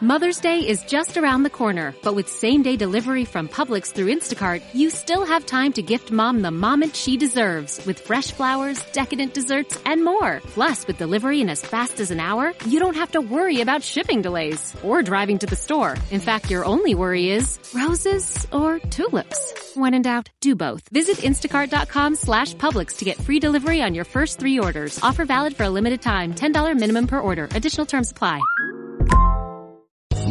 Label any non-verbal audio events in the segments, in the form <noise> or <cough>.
Mother's Day is just around the corner, but with same day delivery from Publix through Instacart, you still have time to gift mom the moment she deserves with fresh flowers, decadent desserts, and more. Plus, with delivery in as fast as an hour, you don't have to worry about shipping delays or driving to the store. In fact, your only worry is roses or tulips. When in doubt, do both. Visit instacart.com slash Publix to get free delivery on your first three orders. Offer valid for a limited time. $10 minimum per order. Additional terms apply.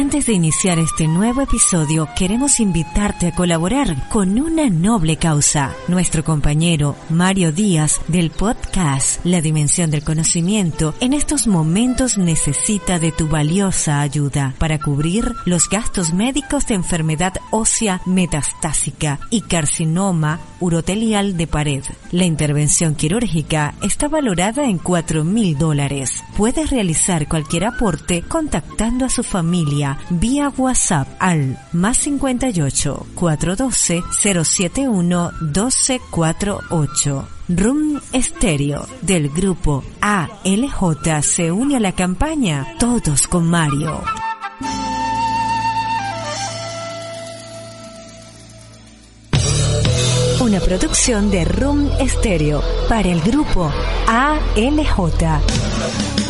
Antes de iniciar este nuevo episodio, queremos invitarte a colaborar con una noble causa. Nuestro compañero Mario Díaz del podcast La Dimensión del Conocimiento en estos momentos necesita de tu valiosa ayuda para cubrir los gastos médicos de enfermedad ósea metastásica y carcinoma urotelial de pared. La intervención quirúrgica está valorada en 4 mil dólares. Puedes realizar cualquier aporte contactando a su familia vía WhatsApp al más 58 412 071 1248. Room Stereo del grupo ALJ se une a la campaña Todos con Mario. Una producción de Room Stereo para el grupo ALJ.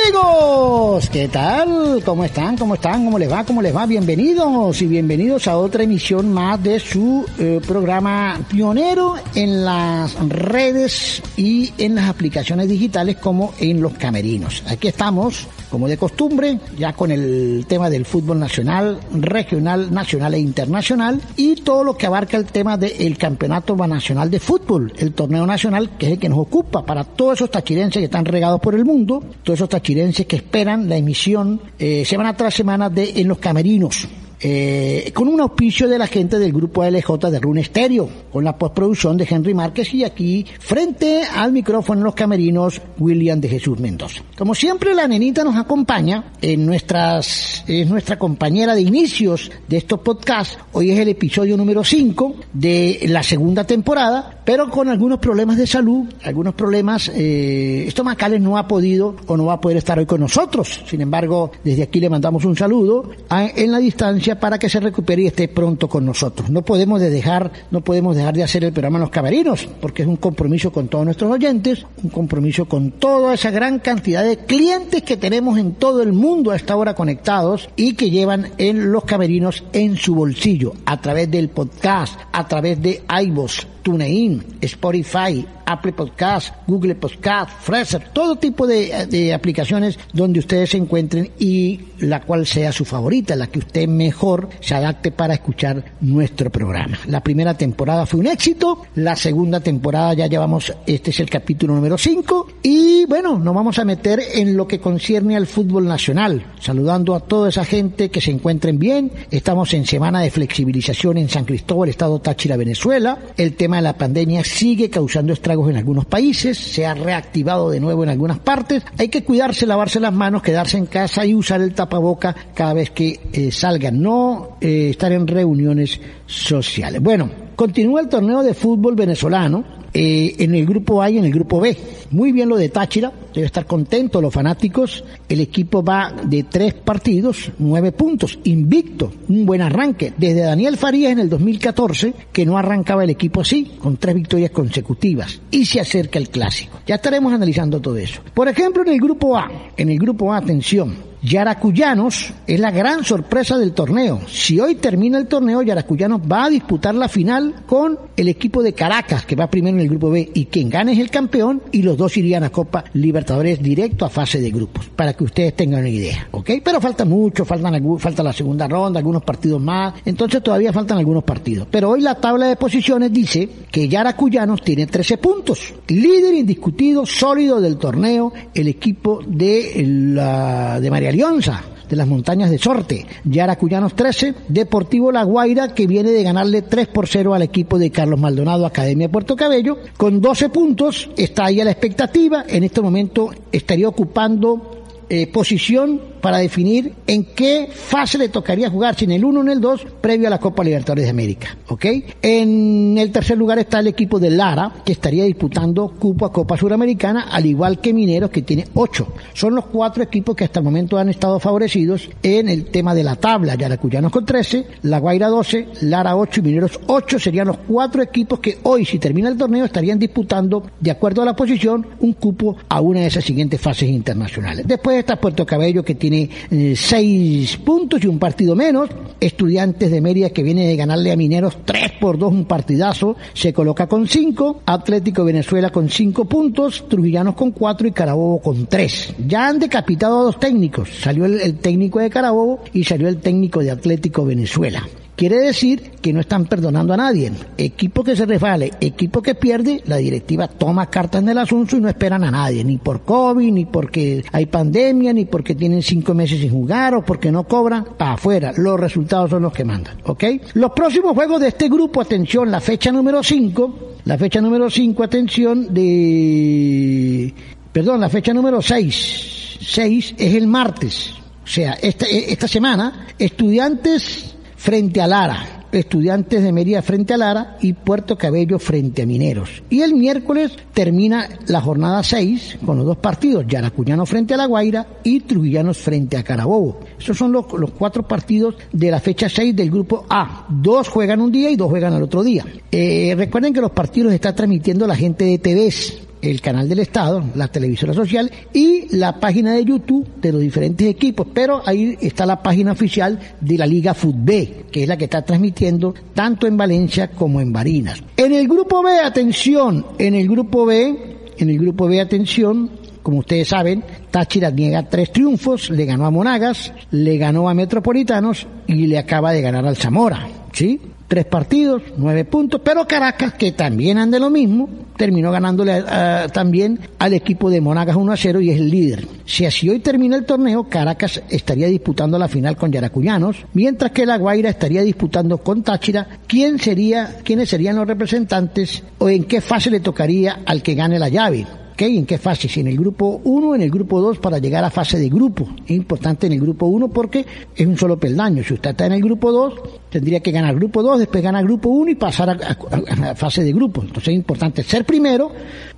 ¿Qué tal? ¿Cómo están? ¿Cómo están? ¿Cómo les va? ¿Cómo les va? Bienvenidos y bienvenidos a otra emisión más de su eh, programa pionero en las redes y en las aplicaciones digitales como en los camerinos. Aquí estamos, como de costumbre, ya con el tema del fútbol nacional, regional, nacional e internacional y todo lo que abarca el tema del campeonato nacional de fútbol, el torneo nacional que es el que nos ocupa para todos esos tachirenses que están regados por el mundo todos esos tachirenses que esperan la emisión eh, semana tras semana de En los Camerinos. Eh, con un auspicio de la gente del grupo LJ de Rune Stereo, con la postproducción de Henry Márquez y aquí, frente al micrófono en los camerinos, William de Jesús Mendoza. Como siempre, la nenita nos acompaña en nuestras, es nuestra compañera de inicios de estos podcasts. Hoy es el episodio número 5 de la segunda temporada, pero con algunos problemas de salud, algunos problemas eh, estomacales no ha podido o no va a poder estar hoy con nosotros. Sin embargo, desde aquí le mandamos un saludo en la distancia para que se recupere y esté pronto con nosotros. No podemos de dejar, no podemos dejar de hacer el programa los camerinos, porque es un compromiso con todos nuestros oyentes, un compromiso con toda esa gran cantidad de clientes que tenemos en todo el mundo a esta hora conectados y que llevan en los camerinos en su bolsillo, a través del podcast, a través de iVoox, TuneIn, Spotify, Apple Podcast, Google Podcast, Fraser, todo tipo de, aplicaciones donde ustedes se encuentren y la cual sea su favorita, la que usted mejor se adapte para escuchar nuestro programa. La primera temporada fue un éxito, la segunda temporada ya llevamos, este es el capítulo número 5 y bueno, nos vamos a meter en lo que concierne al fútbol nacional, saludando a toda esa gente que se encuentren bien. Estamos en semana de flexibilización en San Cristóbal, Estado Táchira, Venezuela. El tema la pandemia sigue causando estragos en algunos países, se ha reactivado de nuevo en algunas partes. Hay que cuidarse, lavarse las manos, quedarse en casa y usar el tapaboca cada vez que eh, salgan, no eh, estar en reuniones sociales. Bueno, continúa el torneo de fútbol venezolano. Eh, en el grupo A y en el grupo B. Muy bien lo de Táchira, debe estar contento los fanáticos. El equipo va de tres partidos, nueve puntos, invicto, un buen arranque. Desde Daniel Farías en el 2014, que no arrancaba el equipo así, con tres victorias consecutivas. Y se acerca el clásico. Ya estaremos analizando todo eso. Por ejemplo, en el grupo A, en el grupo A, atención, Yaracuyanos es la gran sorpresa del torneo. Si hoy termina el torneo, Yaracuyanos va a disputar la final con el equipo de Caracas, que va primero en el grupo B, y quien gane es el campeón, y los dos irían a Copa Libertadores directo a fase de grupos, para que ustedes tengan una idea, ¿ok? Pero falta mucho, faltan, falta la segunda ronda, algunos partidos más, entonces todavía faltan algunos partidos. Pero hoy la tabla de posiciones dice que Yaracuyanos tiene 13 puntos, líder indiscutido, sólido del torneo, el equipo de la de María Alianza de las montañas de Sorte. Yaracuyanos 13, Deportivo La Guaira que viene de ganarle 3 por 0 al equipo de Carlos Maldonado Academia Puerto Cabello. Con 12 puntos está ahí a la expectativa. En este momento estaría ocupando eh, posición para definir en qué fase le tocaría jugar, si en el 1 o en el 2, previo a la Copa Libertadores de América. ¿Ok? En el tercer lugar está el equipo de Lara, que estaría disputando cupo a Copa Suramericana, al igual que Mineros, que tiene 8. Son los cuatro equipos que hasta el momento han estado favorecidos en el tema de la tabla. Yaracuyanos con 13, La Guaira 12, Lara 8 y Mineros 8 serían los cuatro equipos que hoy, si termina el torneo, estarían disputando, de acuerdo a la posición, un cupo a una de esas siguientes fases internacionales. Después está Puerto Cabello, que tiene eh, seis puntos y un partido menos. Estudiantes de Mérida que viene de ganarle a Mineros 3 por 2, un partidazo, se coloca con 5. Atlético Venezuela con 5 puntos, Trujillanos con 4 y Carabobo con 3. Ya han decapitado a dos técnicos. Salió el técnico de Carabobo y salió el técnico de Atlético Venezuela. Quiere decir que no están perdonando a nadie. Equipo que se refale, equipo que pierde, la directiva toma cartas en el asunto y no esperan a nadie, ni por COVID, ni porque hay pandemia, ni porque tienen cinco meses sin jugar o porque no cobran, para afuera. Los resultados son los que mandan, ¿ok? Los próximos juegos de este grupo, atención, la fecha número 5, la fecha número 5, atención, de... Perdón, la fecha número 6, 6 es el martes. O sea, esta, esta semana, estudiantes frente a Lara, Estudiantes de Mérida frente a Lara y Puerto Cabello frente a Mineros. Y el miércoles termina la jornada 6 con los dos partidos, Yaracuñano frente a La Guaira y Trujillanos frente a Carabobo. Esos son los, los cuatro partidos de la fecha 6 del grupo A. Dos juegan un día y dos juegan al otro día. Eh, recuerden que los partidos está transmitiendo la gente de TVs el canal del Estado, la televisora social y la página de YouTube de los diferentes equipos. Pero ahí está la página oficial de la Liga Fútbol, que es la que está transmitiendo tanto en Valencia como en Barinas. En el grupo B, atención, en el grupo B, en el grupo B, atención, como ustedes saben, Táchira niega tres triunfos, le ganó a Monagas, le ganó a Metropolitanos y le acaba de ganar al Zamora, ¿sí? Tres partidos, nueve puntos, pero Caracas, que también anda lo mismo, terminó ganándole también al equipo de Monagas 1 a 0 y es el líder. Si así hoy termina el torneo, Caracas estaría disputando la final con Yaracuyanos, mientras que La Guaira estaría disputando con Táchira. ¿Quién sería, quiénes serían los representantes o en qué fase le tocaría al que gane la llave? ¿En qué fase? Si en el grupo 1 o en el grupo 2 para llegar a fase de grupo. Es importante en el grupo 1 porque es un solo peldaño. Si usted está en el grupo 2, tendría que ganar grupo 2, después ganar grupo 1 y pasar a, fase de grupo. Entonces es importante ser primero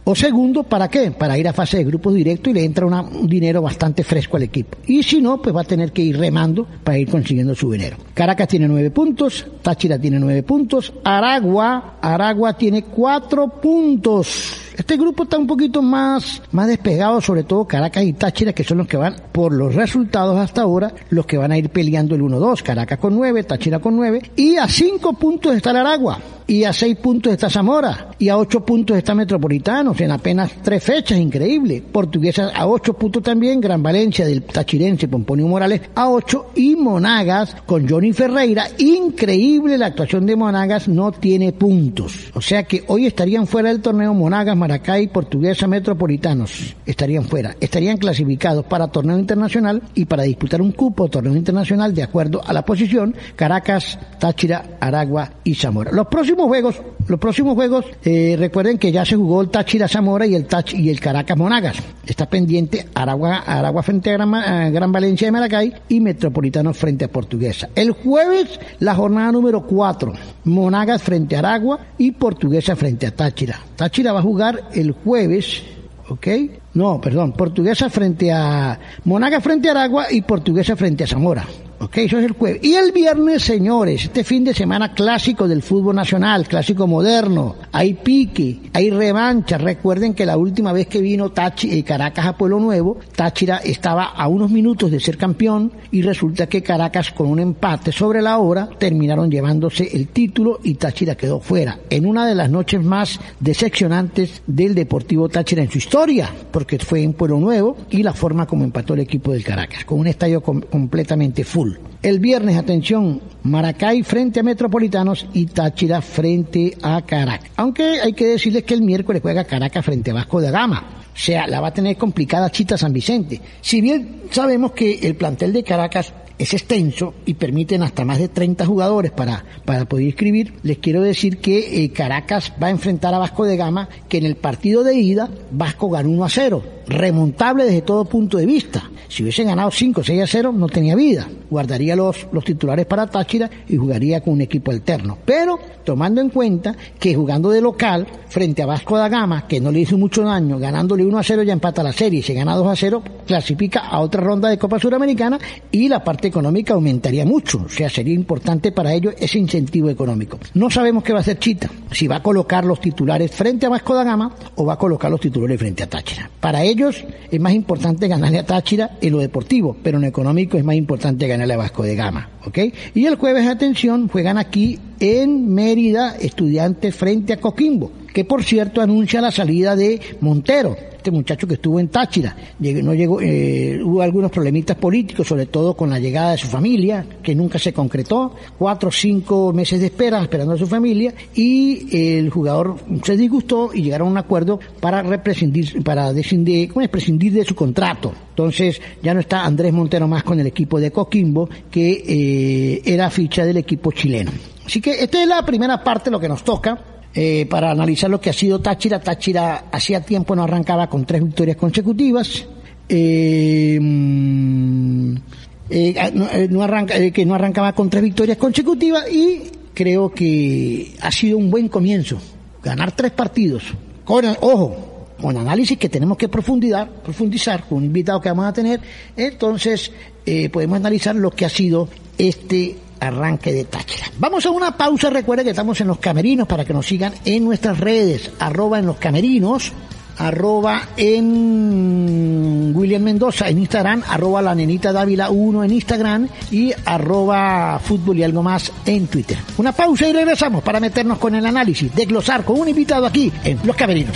o segundo, ¿para qué? Para ir a fase de grupos directo y le entra un dinero bastante fresco al equipo. Y si no, pues va a tener que ir remando para ir consiguiendo su dinero. Caracas tiene 9 puntos, Táchira tiene 9 puntos, Aragua, Aragua tiene 4 puntos. Este grupo está un poquito más, más despegado, sobre todo Caracas y Táchira, que son los que van, por los resultados hasta ahora, los que van a ir peleando el 1-2. Caracas con 9, Táchira con 9, y a 5 puntos está el Aragua y a seis puntos está Zamora y a ocho puntos está Metropolitanos en apenas tres fechas, increíble. Portuguesa a ocho puntos también, Gran Valencia del Tachirense Pomponio Morales a ocho y Monagas con Johnny Ferreira, increíble la actuación de Monagas, no tiene puntos. O sea que hoy estarían fuera del torneo Monagas, Maracay, Portuguesa, Metropolitanos, estarían fuera, estarían clasificados para torneo internacional y para disputar un cupo torneo internacional de acuerdo a la posición Caracas, Táchira, Aragua y Zamora. Los próximos juegos, los próximos juegos, eh, recuerden que ya se jugó el Táchira Zamora y el Tach y el Caracas Monagas. Está pendiente Aragua, Aragua frente a Gran, Gran Valencia de Maracay y Metropolitano frente a Portuguesa. El jueves, la jornada número 4. Monagas frente a Aragua y Portuguesa frente a Táchira. Táchira va a jugar el jueves ¿ok? No, perdón, Portuguesa frente a Monagas frente a Aragua y Portuguesa frente a Zamora. Ok, eso es el jueves. Y el viernes, señores, este fin de semana clásico del fútbol nacional, clásico moderno. Hay pique, hay revancha. Recuerden que la última vez que vino Tachi, eh, Caracas a Pueblo Nuevo, Táchira estaba a unos minutos de ser campeón y resulta que Caracas con un empate sobre la hora terminaron llevándose el título y Táchira quedó fuera. En una de las noches más decepcionantes del Deportivo Táchira en su historia, porque fue en Pueblo Nuevo y la forma como empató el equipo del Caracas, con un estadio com- completamente full. El viernes, atención, Maracay frente a Metropolitanos y Táchira frente a Caracas. Aunque hay que decirles que el miércoles juega Caracas frente a Vasco da Gama. O sea, la va a tener complicada Chita San Vicente. Si bien sabemos que el plantel de Caracas es extenso y permiten hasta más de 30 jugadores para, para poder inscribir, les quiero decir que eh, Caracas va a enfrentar a Vasco de Gama, que en el partido de ida Vasco ganó 1 a 0, remontable desde todo punto de vista. Si hubiesen ganado 5 6 a 0, no tenía vida. Guardaría los, los titulares para Táchira y jugaría con un equipo alterno. Pero tomando en cuenta que jugando de local frente a Vasco da Gama, que no le hizo mucho daño, ganándole 1 a 0 ya empata la serie, si gana 2 a 0, clasifica a otra ronda de Copa Suramericana y la parte económica aumentaría mucho. O sea, sería importante para ellos ese incentivo económico. No sabemos qué va a hacer Chita, si va a colocar los titulares frente a Vasco da Gama o va a colocar los titulares frente a Táchira. Para es más importante ganarle a Táchira en lo deportivo, pero en lo económico es más importante ganarle a Vasco de Gama. ¿ok? Y el jueves, atención, juegan aquí en Mérida estudiantes frente a Coquimbo, que por cierto anuncia la salida de Montero, este muchacho que estuvo en Táchira. No llegó, eh, hubo algunos problemitas políticos, sobre todo con la llegada de su familia, que nunca se concretó, cuatro o cinco meses de espera esperando a su familia, y el jugador se disgustó y llegaron a un acuerdo para represcindir, para descindir, ¿cómo es? prescindir de su contrato. Entonces ya no está Andrés Montero más con el equipo de Coquimbo, que eh, era ficha del equipo chileno. Así que esta es la primera parte, lo que nos toca eh, para analizar lo que ha sido Táchira. Táchira hacía tiempo no arrancaba con tres victorias consecutivas. Eh, mm, eh, ah, no, eh, no arranca, que no arrancaba con tres victorias consecutivas y creo que ha sido un buen comienzo. Ganar tres partidos. Con, ojo, con análisis que tenemos que profundizar, profundizar con un invitado que vamos a tener. Entonces, podemos analizar lo que ha sido este arranque de Táchira. Vamos a una pausa, recuerden que estamos en los camerinos para que nos sigan en nuestras redes, arroba en los camerinos, arroba en William Mendoza en Instagram, arroba la nenita Dávila 1 en Instagram y arroba fútbol y algo más en Twitter. Una pausa y regresamos para meternos con el análisis, desglosar con un invitado aquí en Los Camerinos.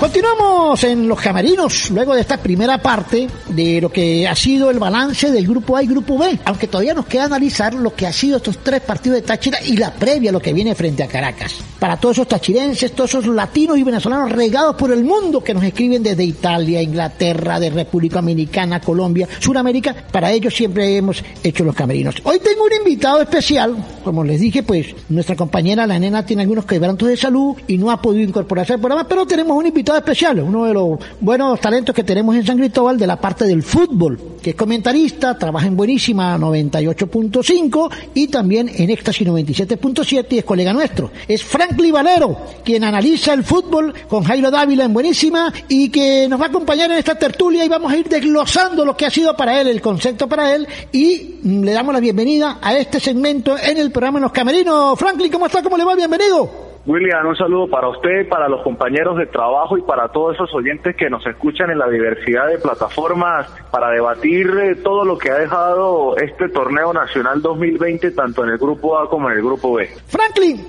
Continuamos en los camerinos, luego de esta primera parte de lo que ha sido el balance del grupo A y grupo B, aunque todavía nos queda analizar lo que ha sido estos tres partidos de Táchira y la previa a lo que viene frente a Caracas. Para todos esos tachirenses, todos esos latinos y venezolanos regados por el mundo que nos escriben desde Italia, Inglaterra, de República Dominicana, Colombia, Sudamérica, para ellos siempre hemos hecho los camerinos. Hoy tengo un invitado especial, como les dije, pues nuestra compañera la nena tiene algunos quebrantos de salud y no ha podido incorporarse al programa, pero tenemos un invitado especial, uno de los buenos talentos que tenemos en San Cristóbal de la parte del fútbol, que es comentarista, trabaja en Buenísima 98.5 y también en Éxtasis 97.7 y es colega nuestro. Es Franklin Valero, quien analiza el fútbol con Jairo Dávila en Buenísima y que nos va a acompañar en esta tertulia y vamos a ir desglosando lo que ha sido para él, el concepto para él y mm, le damos la bienvenida a este segmento en el programa Los Camerinos. Franklin, ¿cómo está? ¿Cómo le va? Bienvenido. William, un saludo para usted, para los compañeros de trabajo y para todos esos oyentes que nos escuchan en la diversidad de plataformas para debatir eh, todo lo que ha dejado este torneo nacional 2020 tanto en el grupo A como en el grupo B. Franklin,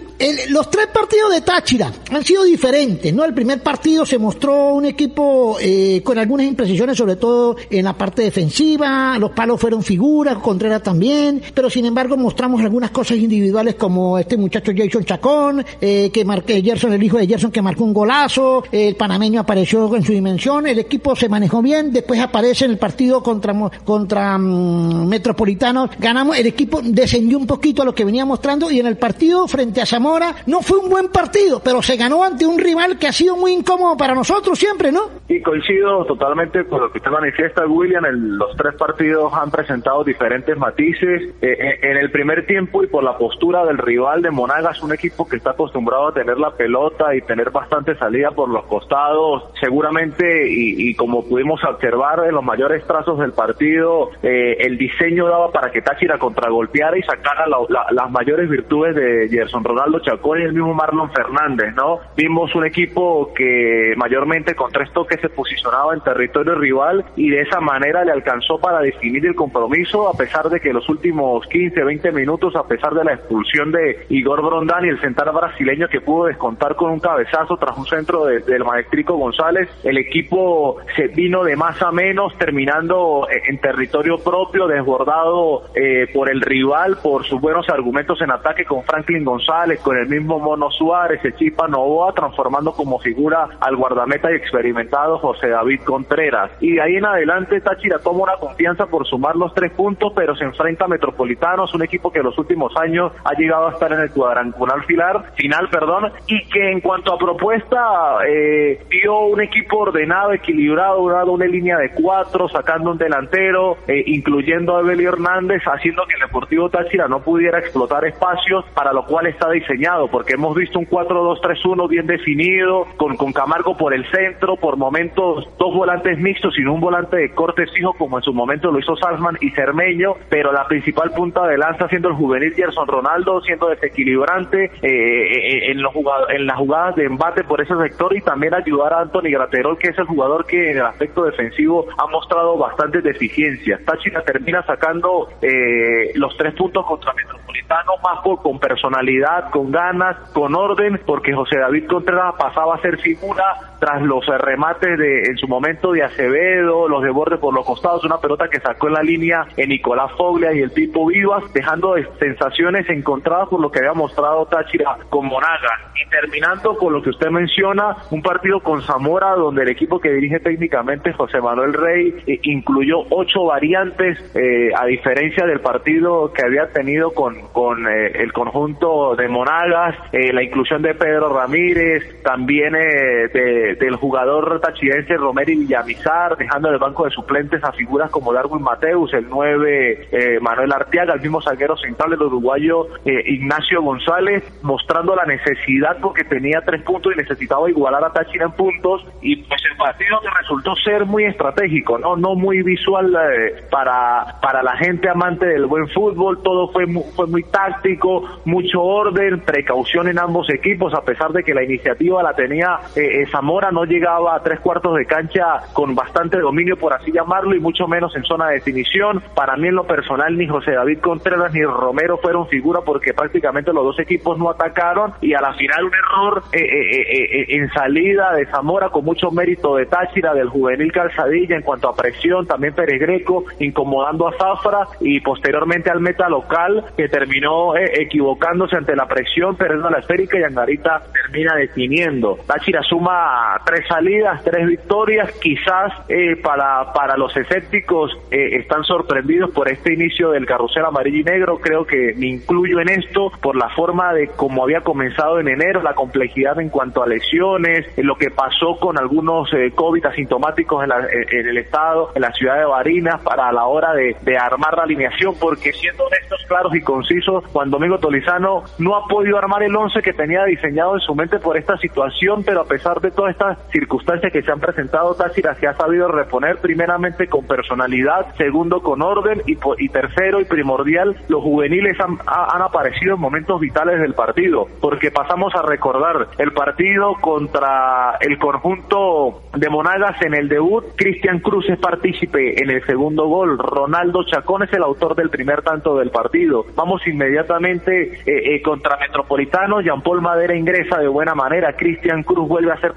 los tres partidos de Táchira han sido diferentes, ¿no? El primer partido se mostró un equipo eh, con algunas imprecisiones, sobre todo en la parte defensiva, los palos fueron figuras, Contreras también, pero sin embargo mostramos algunas cosas individuales como este muchacho Jason Chacón, eh, que marqué Gerson, el hijo de Gerson, que marcó un golazo, el panameño apareció en su dimensión, el equipo se manejó bien, después aparece en el partido contra, contra mm, Metropolitano, ganamos, el equipo descendió un poquito a lo que venía mostrando. Y en el partido frente a Zamora no fue un buen partido, pero se ganó ante un rival que ha sido muy incómodo para nosotros siempre, ¿no? Y coincido totalmente con lo que usted manifiesta, William, los tres partidos han presentado diferentes matices. Eh, eh, en el primer tiempo y por la postura del rival de Monagas, un equipo que está acostumbrado a tener la pelota y tener bastante salida por los costados, seguramente, y, como pudimos observar en los mayores trazos del partido, eh, el diseño daba para que Táchira contragolpeara y sacara las mayores virtudes de Gerson Ronaldo Chacón y el mismo Marlon Fernández, ¿no? Vimos un equipo que mayormente con tres toques se posicionaba en territorio rival y de esa manera le alcanzó para definir el compromiso, a pesar de que los últimos 15, 20 minutos, a pesar de la expulsión de Igor Brondán y el central brasileño que pudo descontar con un cabezazo tras un centro del maestrico González, el equipo se vino de más a menos, terminando en territorio propio, desbordado eh, por el rival, por sus buenos argumentos en ataque con Franklin González, con el mismo Mono Suárez, el Chipa Novoa, transformando como figura al guardameta y experimentado José David Contreras. Y ahí en adelante Táchira toma una confianza por sumar los tres puntos, pero se enfrenta a Metropolitanos, un equipo que en los últimos años ha llegado a estar en el cuadrangular final, perdón, y que en cuanto a propuesta eh, dio un equipo ordenado, equilibrado, dado una línea de cuatro, sacando un delantero, eh, incluyendo a Abel Hernández, haciendo que el Deportivo Táchira no pudiera explotar espacios, para lo cual está diseñado, porque hemos visto un 4-2-3-1 bien definido, con, con Camargo por el centro, por momentos dos volantes mixtos y un volante de corte fijo, como en su momento lo hizo Salzman y Cermeño, pero la principal punta de lanza siendo el juvenil Gerson Ronaldo, siendo desequilibrante eh, eh, en, los en las jugadas de embate por ese sector y también ayudar a Anthony Graterol, que es el jugador que en el aspecto defensivo ha mostrado bastantes deficiencias. Táchira termina sacando eh, los tres puntos contra Metropolitano, más con personalidad, con ganas, con orden, porque José David Contreras pasaba a ser figura tras los remates de en su momento de Acevedo, los de borde por los costados, una pelota que sacó en la línea en Nicolás Foglia y el tipo Vivas, dejando sensaciones encontradas por lo que había mostrado Táchira con Monaga. Y terminando con lo que usted menciona, un partido con Zamora donde el equipo que dirige técnicamente José Manuel Rey eh, incluyó ocho variantes, eh, a diferencia del partido que había tenido con, con eh, el conjunto de Monagas, la inclusión de Pedro Ramírez, también del jugador tachirense Romero Villamizar, dejando en el banco de suplentes a figuras como Darwin Mateus, el 9 Manuel Arteaga, el mismo zaguero central del uruguayo Ignacio González, mostrando la necesidad porque tenía tres puntos y necesitaba igualar a Táchira en puntos. Y pues el partido que resultó ser muy estratégico, no no muy visual eh, para para la gente amante del buen fútbol, todo fue muy, fue muy táctico, mucho orden, precaución en ambos equipos a pesar de que la iniciativa la tenía eh, eh, Zamora no llegaba a tres cuartos de cancha con bastante dominio por así llamarlo y mucho menos en zona de definición. Para mí en lo personal ni José David Contreras ni Romero fueron figura porque prácticamente los dos equipos no atacaron y a la final un error en salida de Zamora con mucho mérito de Táchira del juvenil Calzadilla en cuanto a presión, también Pérez Greco incomodando a Zafra y posteriormente al meta local que terminó eh, equivocándose ante la presión, perdiendo la esférica y Angarita termina definiendo. Táchira suma tres salidas, tres victorias, quizás eh, para, para los escépticos eh, están sorprendidos por este inicio del carrusel amarillo y negro, creo que me incluyo en esto por la forma de cómo había comenzado en enero, la complejidad en cuanto a lesiones, lo que pasó con algunos COVID asintomáticos en, en, el estado, en la ciudad de Barinas, para la hora de, armar la alineación, porque siendo honestos, claros y concisos, Juan Domingo Tolizano no ha podido armar el once que tenía diseñado en su mente por esta situación, pero a pesar de todas estas circunstancias que se han presentado, Táchira se ha sabido reponer primeramente con personalidad, segundo con orden y, y tercero y primordial, los juveniles han, han aparecido en momentos vitales del partido, porque pasamos a recordar el partido contra el conjunto de Monagas en el debut, Cristian Cruz es partícipe en el segundo gol, Ronaldo Chacón es el autor del primer tanto del partido. Vamos inmediatamente eh, eh, contra Metropolitano, Jean Paul Madera ingresa de buena manera, Cristian Cruz vuelve a ser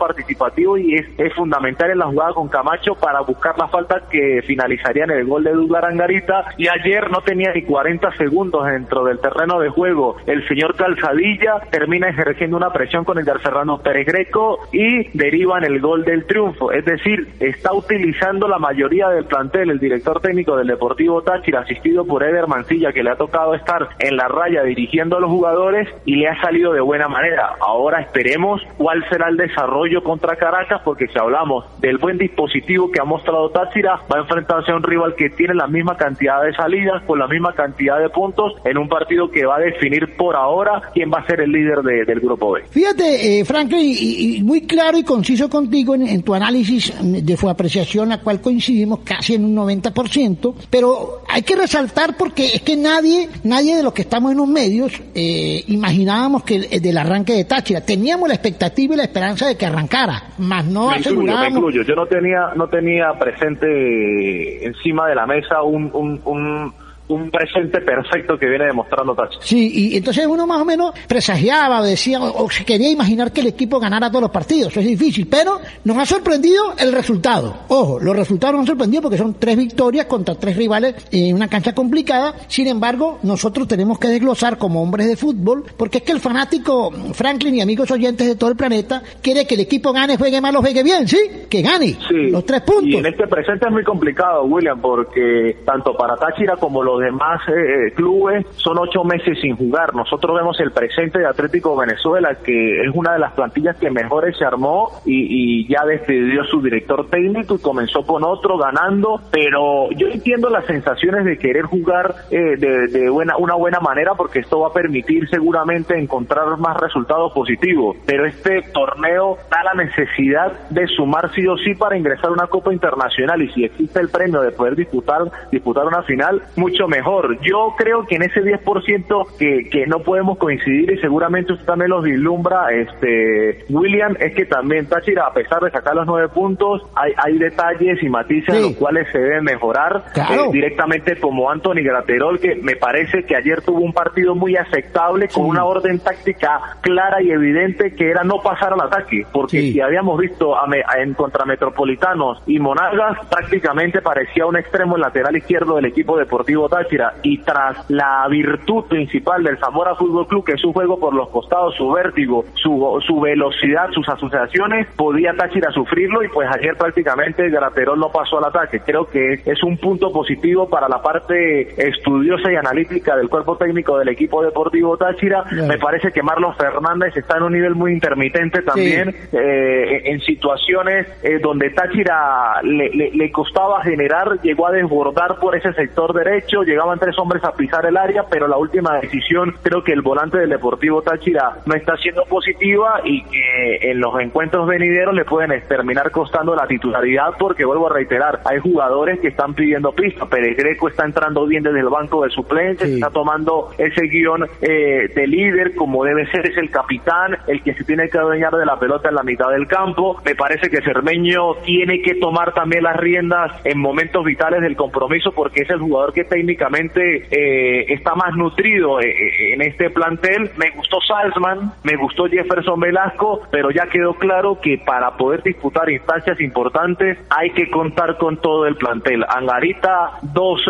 y es, fundamental en la jugada con Camacho para buscar la falta que finalizaría en el gol de Douglas Angarita y ayer no tenía ni 40 segundos dentro del terreno de juego. El señor Calzadilla termina ejerciendo una presión con el de Fernando Pérez Greco y deriva en el gol del triunfo. Es decir, está utilizando la mayoría del plantel, el director técnico del Deportivo Táchira, asistido por Eder Mancilla, que le ha tocado estar en la raya dirigiendo a los jugadores y le ha salido de buena manera. Ahora esperemos cuál será el desarrollo contra Caracas, porque si hablamos del buen dispositivo que ha mostrado Táchira, va a enfrentarse a un rival que tiene la misma cantidad de salidas, con la misma cantidad de puntos, en un partido que va a definir por ahora quién va a ser el líder del grupo B. Fíjate, eh, Franklin, y, muy claro y conciso contigo en, tu análisis de su apreciación, la cual coincidimos casi en un 90%, pero hay que resaltar porque es que nadie, nadie de los que estamos en los medios eh, imaginábamos que el, del arranque de Táchira, teníamos la expectativa y la esperanza de que arrancara, más no me asegurábamos. Yo no tenía, no tenía presente encima de la mesa un, un, un un presente perfecto que viene demostrando Tachi. Sí, y entonces uno más o menos presagiaba, decía, o, se quería imaginar que el equipo ganara todos los partidos. Eso es difícil, pero nos ha sorprendido el resultado. Ojo, los resultados nos han sorprendido porque son tres victorias contra tres rivales en una cancha complicada. Sin embargo, nosotros tenemos que desglosar como hombres de fútbol, porque es que el fanático Franklin y amigos oyentes de todo el planeta quiere que el equipo gane, juegue mal o juegue bien, ¿sí? Que gane los tres puntos. Y en este presente es muy complicado, William, porque tanto para Táchira como los demás eh, eh, clubes son ocho meses sin jugar. Nosotros vemos el presente de Atlético Venezuela, que es una de las plantillas que mejores se armó y, ya decidió su director técnico y comenzó con otro ganando, pero yo entiendo las sensaciones de querer jugar eh, de, buena, una buena manera porque esto va a permitir seguramente encontrar más resultados positivos, pero este torneo da la necesidad de sumar sí o sí para ingresar a una Copa Internacional y si existe el premio de poder disputar, disputar una final, mucho mejor. Yo creo que en ese 10% que, que no podemos coincidir y seguramente usted también los vislumbra, este, William, es que también Táchira, a pesar de sacar los nueve puntos, hay, hay detalles y matices en los cuales se debe mejorar eh, directamente como Anthony Graterol, que me parece que ayer tuvo un partido muy aceptable con una orden táctica clara y evidente que era no pasar al ataque, porque si habíamos visto a en contra Metropolitanos y Monagas, prácticamente parecía un extremo lateral izquierdo del equipo deportivo Táchira y tras la virtud principal del Zamora Fútbol Club, que es su juego por los costados, su vértigo, su, su velocidad, sus asociaciones, podía Táchira sufrirlo y pues ayer prácticamente Graterol no pasó al ataque. Creo que es un punto positivo para la parte estudiosa y analítica del cuerpo técnico del equipo deportivo Táchira. Me parece que Marlon Fernández está en un nivel muy intermitente también, eh, en situaciones eh, donde Táchira le, le, le costaba generar, llegó a desbordar por ese sector derecho, llegaban tres hombres a pisar el área, pero la última decisión creo que el volante del Deportivo Táchira no está siendo positiva y que en los encuentros venideros le pueden terminar costando la titularidad porque vuelvo a reiterar, hay jugadores que están pidiendo pista, Pérez Greco está entrando bien desde el banco de suplentes, está tomando ese guion eh, de líder como debe ser, es el capitán, el que se tiene que adueñar de la pelota en la mitad del campo, me parece que Cermeño tiene que tomar también las riendas en momentos vitales del compromiso porque es el jugador que técnicamente eh, está más nutrido eh, eh, en este plantel. Me gustó Salzman, me gustó Jefferson Velasco, pero ya quedó claro que para poder disputar instancias importantes hay que contar con todo el plantel. Angarita, dos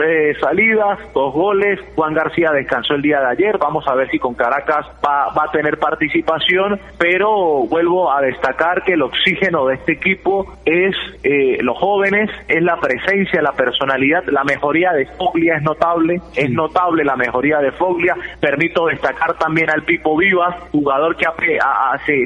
salidas, dos goles. Juan García descansó el día de ayer. Vamos a ver si con Caracas va, a tener participación, pero vuelvo a destacar que el oxígeno de este equipo es los jóvenes, es la presencia, la personalidad, la mejoría de Foglia es notable, es notable la mejoría de Foglia. Permito destacar también al Pipo Vivas, jugador que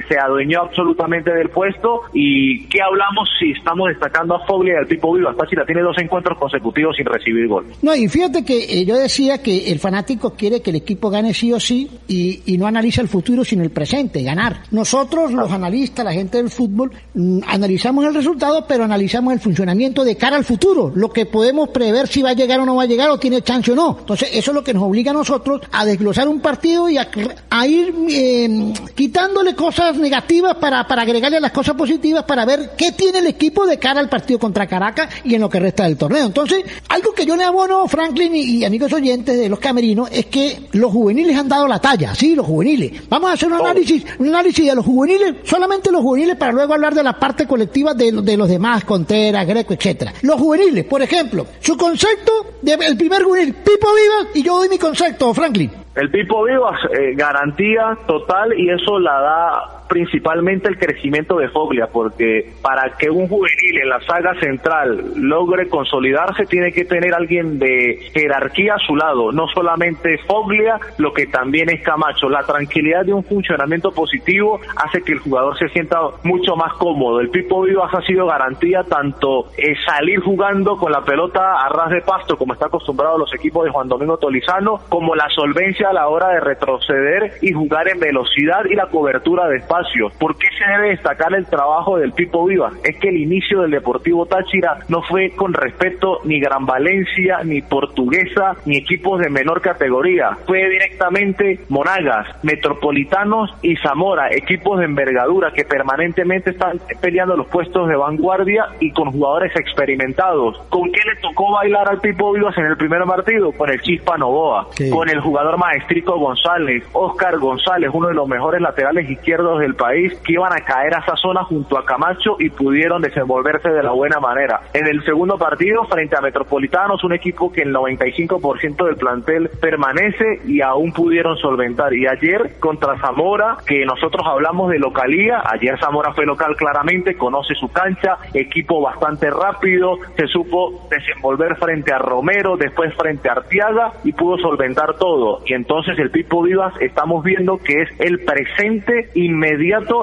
se, adueñó absolutamente del puesto. ¿Y qué hablamos si estamos destacando a Foglia y al Pipo Vivas? la tiene dos encuentros consecutivos sin recibir gol. No, y fíjate que eh, yo decía que el fanático quiere que el equipo gane sí o sí y, no analiza el futuro sino el presente, ganar. Nosotros, los analistas, la gente del fútbol, mm, analizamos el resultado, pero analizamos el funcionamiento de cara al futuro, lo que podemos prever si va a llegar o no va a llegar o tiene tiene chance o no. Entonces, eso es lo que nos obliga a nosotros a desglosar un partido y a, a ir eh, quitándole cosas negativas para, para agregarle las cosas positivas para ver qué tiene el equipo de cara al partido contra Caracas y en lo que resta del torneo. Entonces, algo que yo le abono, Franklin y, y amigos oyentes de los camerinos, es que los juveniles han dado la talla, sí, los juveniles. Vamos a hacer un análisis, un análisis de los juveniles, solamente los juveniles para luego hablar de la parte colectiva de, de los demás, Contreras, Greco, etcétera. Los juveniles, por ejemplo, su concepto del primer juvenil, Pipo Viva, y yo doy mi concepto, Franklin. El Pipo Vivas, eh, garantía total y eso la da principalmente el crecimiento de Foglia, porque para que un juvenil en la saga central logre consolidarse tiene que tener alguien de jerarquía a su lado, no solamente Foglia, lo que también es Camacho. La tranquilidad de un funcionamiento positivo hace que el jugador se sienta mucho más cómodo. El Pipo Vivas ha sido garantía tanto salir jugando con la pelota a ras de pasto, como está acostumbrado los equipos de Juan Domingo Tolizano, como la solvencia a la hora de retroceder y jugar en velocidad y la cobertura de espacio. ¿Por qué se debe destacar el trabajo del Pipo Vivas? Es que el inicio del Deportivo Táchira no fue con respeto ni Gran Valencia, ni Portuguesa, ni equipos de menor categoría. Fue directamente Monagas, Metropolitanos y Zamora, equipos de envergadura que permanentemente están peleando los puestos de vanguardia y con jugadores experimentados. ¿Con qué le tocó bailar al Pipo Vivas en el primer partido? Con el Chispa Novoa, Sí. con el jugador maestrico González, Oscar González, uno de los mejores laterales izquierdos del país, que iban a caer a esa zona junto a Camacho y pudieron desenvolverse de la buena manera. En el segundo partido, frente a Metropolitanos, un equipo que el 95% del plantel permanece y aún pudieron solventar. Y ayer contra Zamora, que nosotros hablamos de localía, ayer Zamora fue local claramente, conoce su cancha, equipo bastante rápido, se supo desenvolver frente a Romero, después frente a Artiaga y pudo solventar todo. Y entonces el Pipo Vivas estamos viendo que es el presente inmediato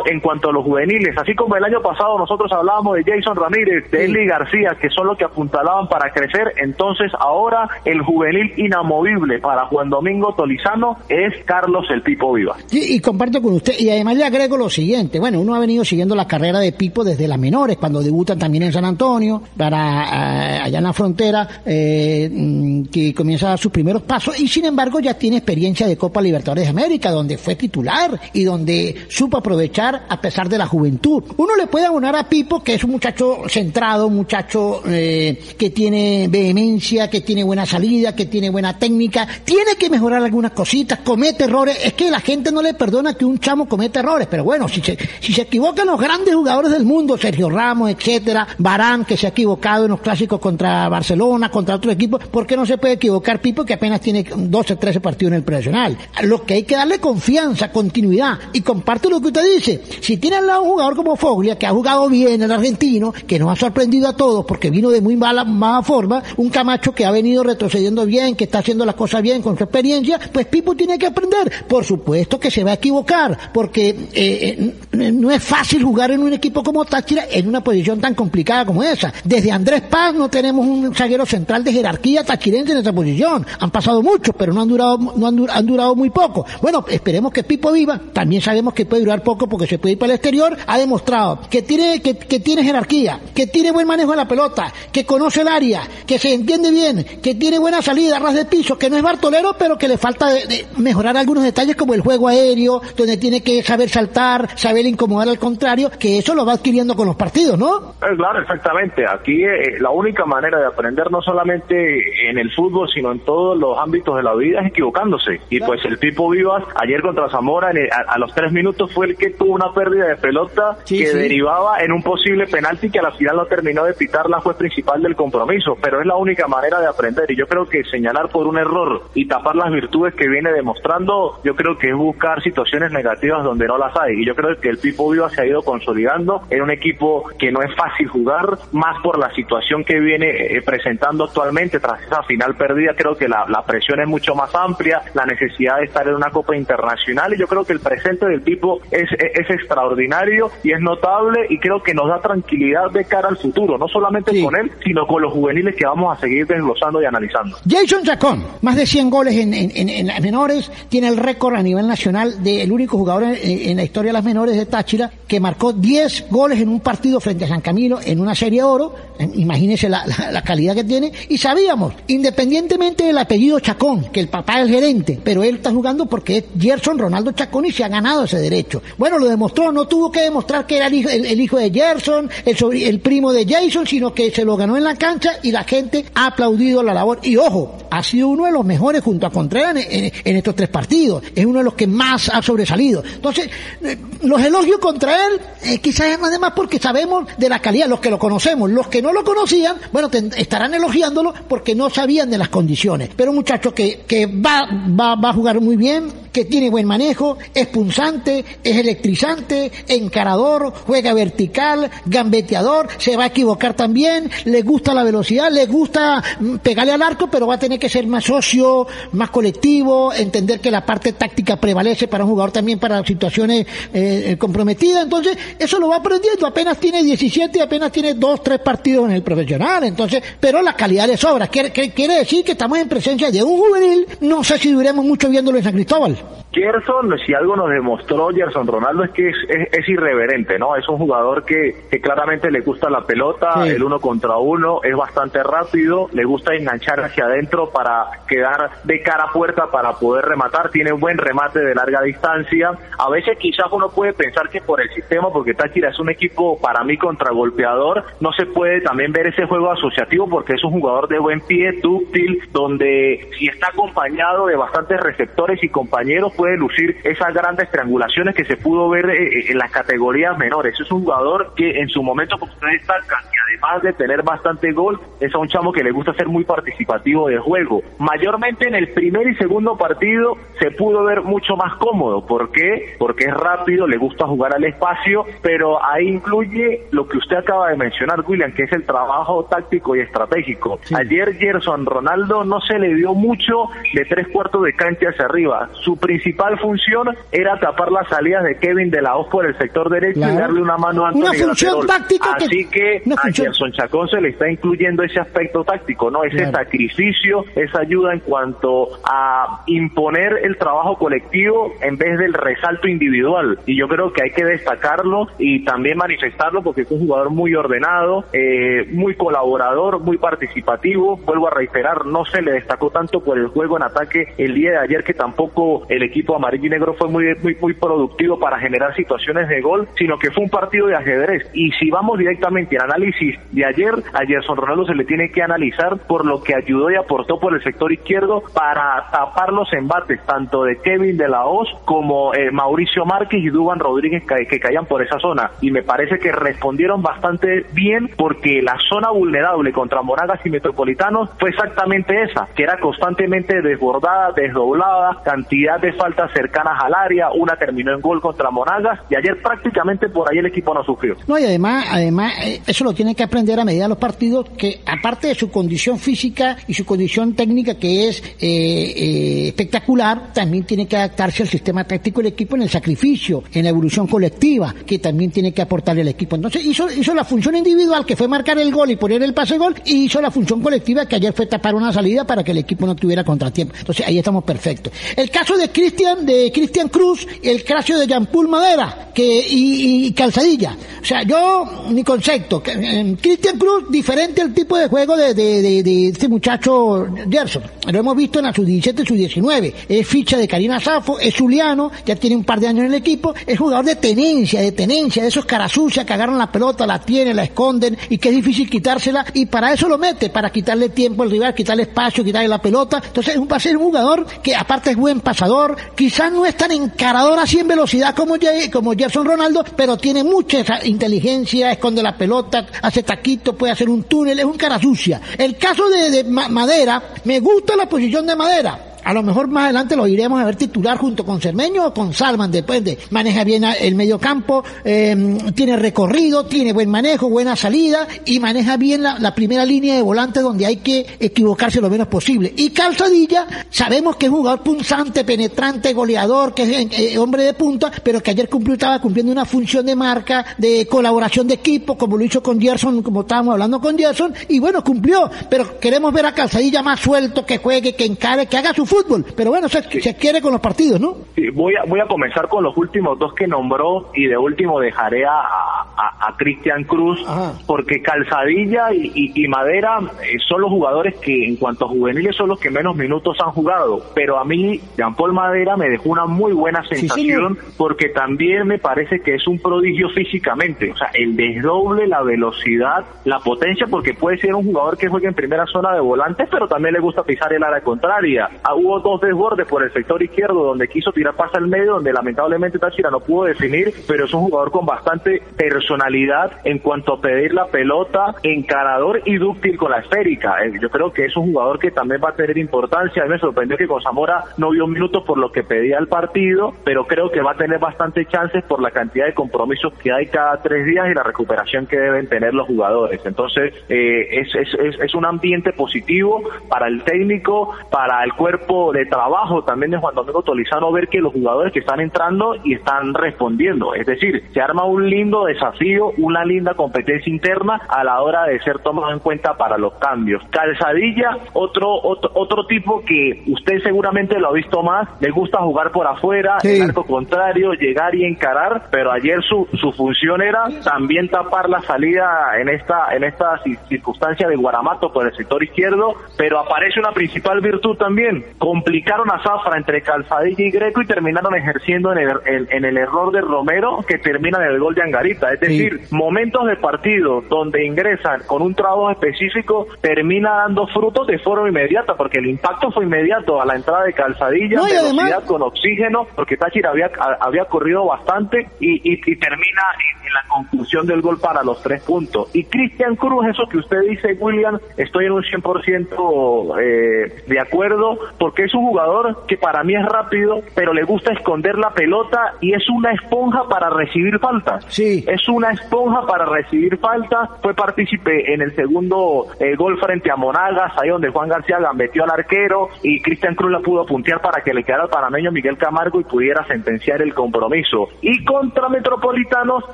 en cuanto a los juveniles. Así como el año pasado nosotros hablábamos de Jason Ramírez, de Eli García, que son los que apuntalaban para crecer, entonces ahora el juvenil inamovible para Juan Domingo Tolizano es Carlos el Pipo Vivas. Y, y comparto con usted, y además le agrego lo siguiente, bueno, uno ha venido siguiendo la carrera de Pipo desde las menores, cuando debutan también en San Antonio, para ah, allá en la frontera, eh, mm, que comienza a dar sus primeros pasos, y sin embargo ya tiene experiencia de Copa Libertadores de América, donde fue titular y donde supo aprovechar a pesar de la juventud. Uno le puede abonar a Pipo, que es un muchacho centrado, un muchacho eh, que tiene vehemencia, que tiene buena salida, que tiene buena técnica, tiene que mejorar algunas cositas, comete errores, es que la gente no le perdona que un chamo cometa errores, pero bueno, si se, si se equivocan los grandes jugadores del mundo, Sergio Ramos, etcétera, Barán, que se ha equivocado en los clásicos contra Barcelona, contra otros equipos, ¿por qué no se puede equivocar Pipo que apenas tiene 12, 13 partidos en el profesional? Lo que hay que darle confianza, continuidad, y comparto lo que usted dice, si tiene al lado un jugador como Foglia, que ha jugado bien el argentino, que nos ha sorprendido a todos porque vino de muy mala, mala forma, un Camacho que ha venido retrocediendo bien, que está haciendo las cosas bien con su experiencia, pues Pipo tiene que aprender. Por supuesto que se va a equivocar, porque eh, eh, no es fácil jugar en un equipo como Táchira en una posición tan complicada como esa. Desde Andrés Paz no tenemos un zaguero central de jerarquía tachirense en esa posición. Han pasado muchos, pero no han durado, no han, han durado muy poco. Bueno, esperemos que Pipo viva. También sabemos que puede durar poco porque se puede ir para el exterior. Ha demostrado que tiene, que, que tiene jerarquía, que tiene buen manejo de la pelota, que conoce el área, que se entiende bien, que tiene buena salida, ras de piso, que no es Bartolero, pero que le falta de- de mejorar algunos detalles como el juego aéreo, donde tiene que saber saltar, saber incomodar al contrario, que eso lo va adquiriendo con los partidos, ¿no? Eh, Claro, exactamente. Aquí eh, la única manera de aprender no solamente en el fútbol, sino en todos los ámbitos de la vida es equivocándose. Y pues el Pipo Vivas ayer contra Zamora en el- a, a los tres minutos fue el que tuvo una pérdida de pelota Sí, que sí. derivaba en un posible penalti que a la final no terminó de pitar la juez principal del compromiso. Pero es la única manera de aprender. Y yo creo que señalar por un error y tapar las virtudes que viene demostrando, yo creo que es buscar situaciones negativas donde no las hay. Y yo creo que el Pipo Vivas se ha ido consolidando en un equipo que no es fácil jugar, más por la situación que viene eh, presentando actualmente tras esa final perdida. Creo que la, la presión es mucho más amplia, la necesidad de estar en una Copa Internacional y yo creo que el presente del Pipo es es, es, extraordinario y es notable y creo que nos da tranquilidad de cara al futuro, no solamente con él, sino con los juveniles que vamos a seguir desglosando y analizando. Jason Chacón, más de 100 goles en, en, en, las menores, tiene el récord a nivel nacional del único jugador en, la historia de las menores de Táchira que marcó 10 goles en un partido frente a San Camilo en una serie oro, imagínese la, la calidad que tiene, y sabíamos, independientemente del apellido Chacón, que el papá es el gerente, pero él está jugando porque es Gerson Ronaldo Chacón y se ha ganado ese derecho. Bueno, lo demostró, no tuvo que demostrar que era el hijo, de Gerson, el, primo de Jason, sino que se lo ganó en la cancha y la gente ha aplaudido la labor. Y ojo, ha sido uno de los mejores junto a Contreras en, estos tres partidos. Es uno de los que más ha sobresalido. Entonces, eh, los elogios contra él, eh, quizás es además porque sabemos de la calidad, los que lo conocemos, los que no lo conocían, bueno, estarán elogiándolo porque no sabían de las condiciones. Pero un muchacho que, va, va a jugar muy bien, que tiene buen manejo, es punzante, es electrizante, encarador, juega vertical, gambeteador, se va a equivocar también, le gusta la velocidad, le gusta mm, pegarle al arco, pero va a tener que ser más socio, más colectivo, entender que la parte táctica prevalece para un jugador también para situaciones eh, comprometidas. Entonces, eso lo va aprendiendo. Apenas tiene 17, apenas tiene 2, 3 partidos en el profesional. Entonces, pero la calidad le sobra. Quiere, quiere decir que estamos en presencia de un juvenil. No sé si duremos mucho viéndolo en San Cristóbal. Gerson, si algo nos demostró Gerson Ronaldo es que es, irreverente, ¿no? Es un jugador que, que, claramente le gusta la pelota, el uno contra uno, es bastante rápido, le gusta enganchar hacia adentro para quedar de cara a puerta para poder rematar, tiene un buen remate de larga distancia. A veces quizás uno puede pensar que por el sistema, porque Táchira es un equipo para mí contragolpeador, no se puede también ver ese juego asociativo porque es un jugador de buen pie, dúctil, donde si está acompañado de bastantes receptores y compañeros, puede lucir esas grandes triangulaciones que se pudo ver eh, eh, en las categorías menores. Es un jugador que en su momento, como ustedes destacan, y además de tener bastante gol, es a un chamo que le gusta ser muy participativo de juego. Mayormente en el primer y segundo partido se pudo ver mucho más cómodo. ¿Por qué? Porque es rápido, le gusta jugar al espacio, pero ahí incluye lo que usted acaba de mencionar, William, que es el trabajo táctico y estratégico. Ayer Gerson Ronaldo no se le dio mucho de tres cuartos de cancha hacia arriba. Su principal función era tapar las salidas de Kevin de la Hoz por el sector derecho y darle una mano a Anthony Una función táctica Así que, a Gerson Chacón se le está incluyendo ese aspecto táctico, ¿no? Ese sacrificio, esa ayuda en cuanto a imponer el trabajo colectivo en vez del resalto individual. Y yo creo que hay que destacarlo y también manifestarlo porque es un jugador muy ordenado, eh, muy colaborador, muy participativo. Vuelvo a reiterar, no se le destacó tanto por el juego en ataque el día de ayer que tampoco el equipo equipo amarillo y negro fue muy, muy, muy productivo para generar situaciones de gol, sino que fue un partido de ajedrez. Y si vamos directamente al análisis de ayer, a Gerson Ronaldo se le tiene que analizar por lo que ayudó y aportó por el sector izquierdo para tapar los embates, tanto de Kevin de la Hoz como eh, Mauricio Márquez y Duban Rodríguez que, que caían por esa zona. Y me parece que respondieron bastante bien porque la zona vulnerable contra Moragas y Metropolitanos fue exactamente esa, que era constantemente desbordada, desdoblada, cantidad de faltas cercanas al área, una terminó en gol contra Monagas y ayer prácticamente por ahí el equipo no sufrió. No, y además, además eh, eso lo tiene que aprender a medida de los partidos, que aparte de su condición física y su condición técnica que es eh, eh, espectacular, también tiene que adaptarse al sistema táctico del equipo en el sacrificio, en la evolución colectiva, que también tiene que aportarle al equipo. Entonces hizo, hizo la función individual, que fue marcar el gol y poner el pase gol, y hizo la función colectiva, que ayer fue tapar una salida para que el equipo no tuviera contratiempo. Entonces ahí estamos perfectos. El caso de Cristian de Cristian Cruz, el Cracio de Jean Paul Madera que, y, Calzadilla. O sea, yo, mi concepto, Cristian Cruz, diferente al tipo de juego de, de, este muchacho Gerson. Lo hemos visto en la sub-17 sub-19. Es ficha de Karina Safo, es Juliano, ya tiene un par de años en el equipo, es jugador de tenencia, de tenencia, de esos carasucias que agarran la pelota, la tienen, la esconden y que es difícil quitársela y para eso lo mete, para quitarle tiempo al rival, quitarle espacio, quitarle la pelota. Entonces va a ser un jugador que aparte es buen pasador, quizás no es tan encarador así en velocidad como, como Jefferson Ronaldo, pero tiene mucha inteligencia, esconde la pelota, hace taquito, puede hacer un túnel, es un cara sucia. El caso de, Madera, me gusta la posición de Madera a lo mejor más adelante lo iremos a ver titular junto con Cermeño o con Salman, depende. Maneja bien el medio campo, eh, tiene recorrido, tiene buen manejo, buena salida y maneja bien la, primera línea de volantes donde hay que equivocarse lo menos posible. Y Calzadilla, sabemos que es jugador punzante, penetrante, goleador, que es eh, hombre de punta, pero que ayer cumplió, estaba cumpliendo una función de marca, de colaboración de equipo, como lo hizo con Gerson, como estábamos hablando con Gerson, y bueno, cumplió, pero queremos ver a Calzadilla más suelto, que juegue, que encare, que haga su fútbol, pero bueno, se, se quiere con los partidos, ¿no? Sí, voy a, voy a comenzar con los últimos dos que nombró y de último dejaré a, a, a Cristian Cruz, Ajá. porque Calzadilla y, y- y Madera eh, son los jugadores que en cuanto a juveniles son los que menos minutos han jugado, pero a mí Jean Paul Madera me dejó una muy buena Sí, sensación porque también me parece que es un prodigio físicamente, o sea, el desdoble, la velocidad, la potencia, porque puede ser un jugador que juegue en primera zona de volantes, pero también le gusta pisar el área contraria. Hubo dos desbordes por el sector izquierdo donde quiso tirar pase al medio, donde lamentablemente Táchira no pudo definir, pero es un jugador con bastante personalidad en cuanto a pedir la pelota, encarador y dúctil con la esférica. Eh, Yo creo que es un jugador que también va a tener importancia. A mí me sorprendió que con Zamora no vio minutos por lo que pedía el partido, pero creo que va a tener bastante chances por la cantidad de compromisos que hay cada tres días y la recuperación que deben tener los jugadores. Entonces, eh, es, es, es un ambiente positivo para el técnico, para el cuerpo de trabajo también de Juan Domingo Tolizano, ver que los jugadores que están entrando y están respondiendo. Es decir, se arma un lindo desafío, una linda competencia interna a la hora de ser tomado en cuenta para los cambios. Calzadilla, otro, otro, otro tipo que usted seguramente lo ha visto más, le gusta jugar por afuera, Sí. el arco contrario, llegar y encarar, pero ayer su, su función era también tapar la salida en esta, en esta ci- circunstancia de Guaramato por el sector izquierdo, pero aparece una principal virtud también. Complicaron a Zafra entre Calzadilla y Greco y terminaron ejerciendo en el, en- en el error de Romero que termina en el gol de Angarita. Es Sí. decir, momentos de partido donde ingresan con un trabajo específico termina dando frutos de forma inmediata porque el impacto fue inmediato a la entrada de Calzadilla, No, velocidad además- con oxígeno, porque Táchira había, a- había corrido bastante y, y- y termina en, en la conclusión del gol para los tres puntos. Y Cristian Cruz, eso que usted dice, William, estoy en un 100% eh, de acuerdo, porque es un jugador que para mí es rápido, pero le gusta esconder la pelota y es una esponja para recibir faltas. Sí. Es una esponja para recibir faltas. Fue partícipe en el segundo eh, gol frente a Monagas, ahí donde Juan García metió al arquero y Cristian Cruz la pudo puntear para que le quedara al panameño Miguel Camargo y pudiera sentenciar el compromiso. Y contra Metropolitanos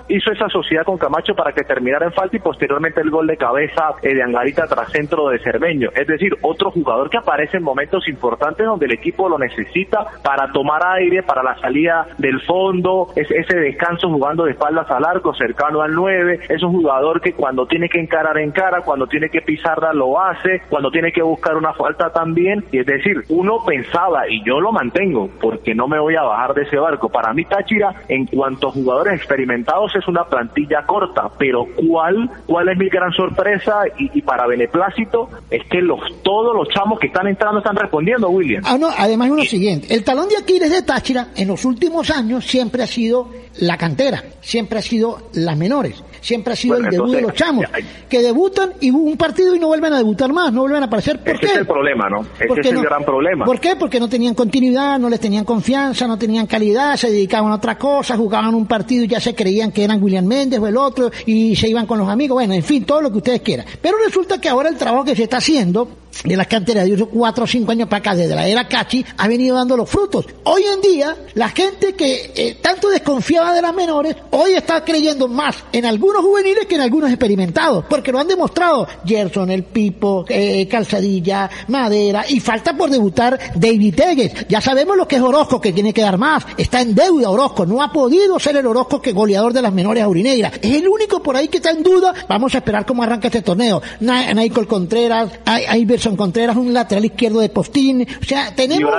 hizo esa sociedad con Camacho para que terminara en falta y posteriormente el gol de cabeza eh, de Angarita tras centro de Cermeño. Es decir, otro jugador que aparece en momentos importantes donde el equipo lo necesita para tomar aire, para la salida del fondo, es- ese descanso jugando de espaldas al arco, cercano al 9. Es un jugador que cuando tiene que encarar en cara, cuando tiene que pisarla lo hace, cuando tiene que buscar una falta también. Y es decir, uno pensaba, y yo lo mantengo, porque no me voy a bajar de ese barco. Para mí Táchira, en cuanto a jugadores experimentados, es una plantilla corta, pero ¿cuál, cuál es mi gran sorpresa? Y, y para beneplácito, es que los todos los chamos que están entrando están respondiendo, William. Ah, no, además lo siguiente, el talón de Aquiles de Táchira en los últimos años siempre ha sido la cantera, siempre ha sido las menores, siempre ha sido Bueno, el debut de los chamos, ya- que debutan y un partido y no vuelven a debutar más, no vuelven a aparecer. ¿Por Ese qué? es el problema, ¿no? Ese ¿Por es el no? gran problema. ¿Por qué? Porque no tenían continuidad, no les tenían confianza, no tenían calidad, se dedicaban a otra cosa, jugaban un partido y ya se creían que eran William Méndez o el otro y se iban con los amigos, bueno, en fin, todo lo que ustedes quieran. Pero resulta que ahora el trabajo que se está haciendo de las canteras de unos cuatro o cinco años para acá, desde la era Cachi, ha venido dando los frutos. Hoy en día, la gente que eh, tanto desconfiaba de las menores, hoy está creyendo más en algunos juveniles que en algunos experimentados, porque lo han demostrado Gerson, el Pipo, eh, Calzadilla, Madera, y falta por debutar David Tegues. Ya sabemos lo que es Orozco, que tiene que dar más. Está en deuda Orozco, no ha podido ser el Orozco que goleador de las menores aurinegras. Es el único por ahí que está en duda. Vamos a esperar cómo arranca este torneo. Contreras, Iverson Contreras, un lateral izquierdo de Postín. O sea, tenemos...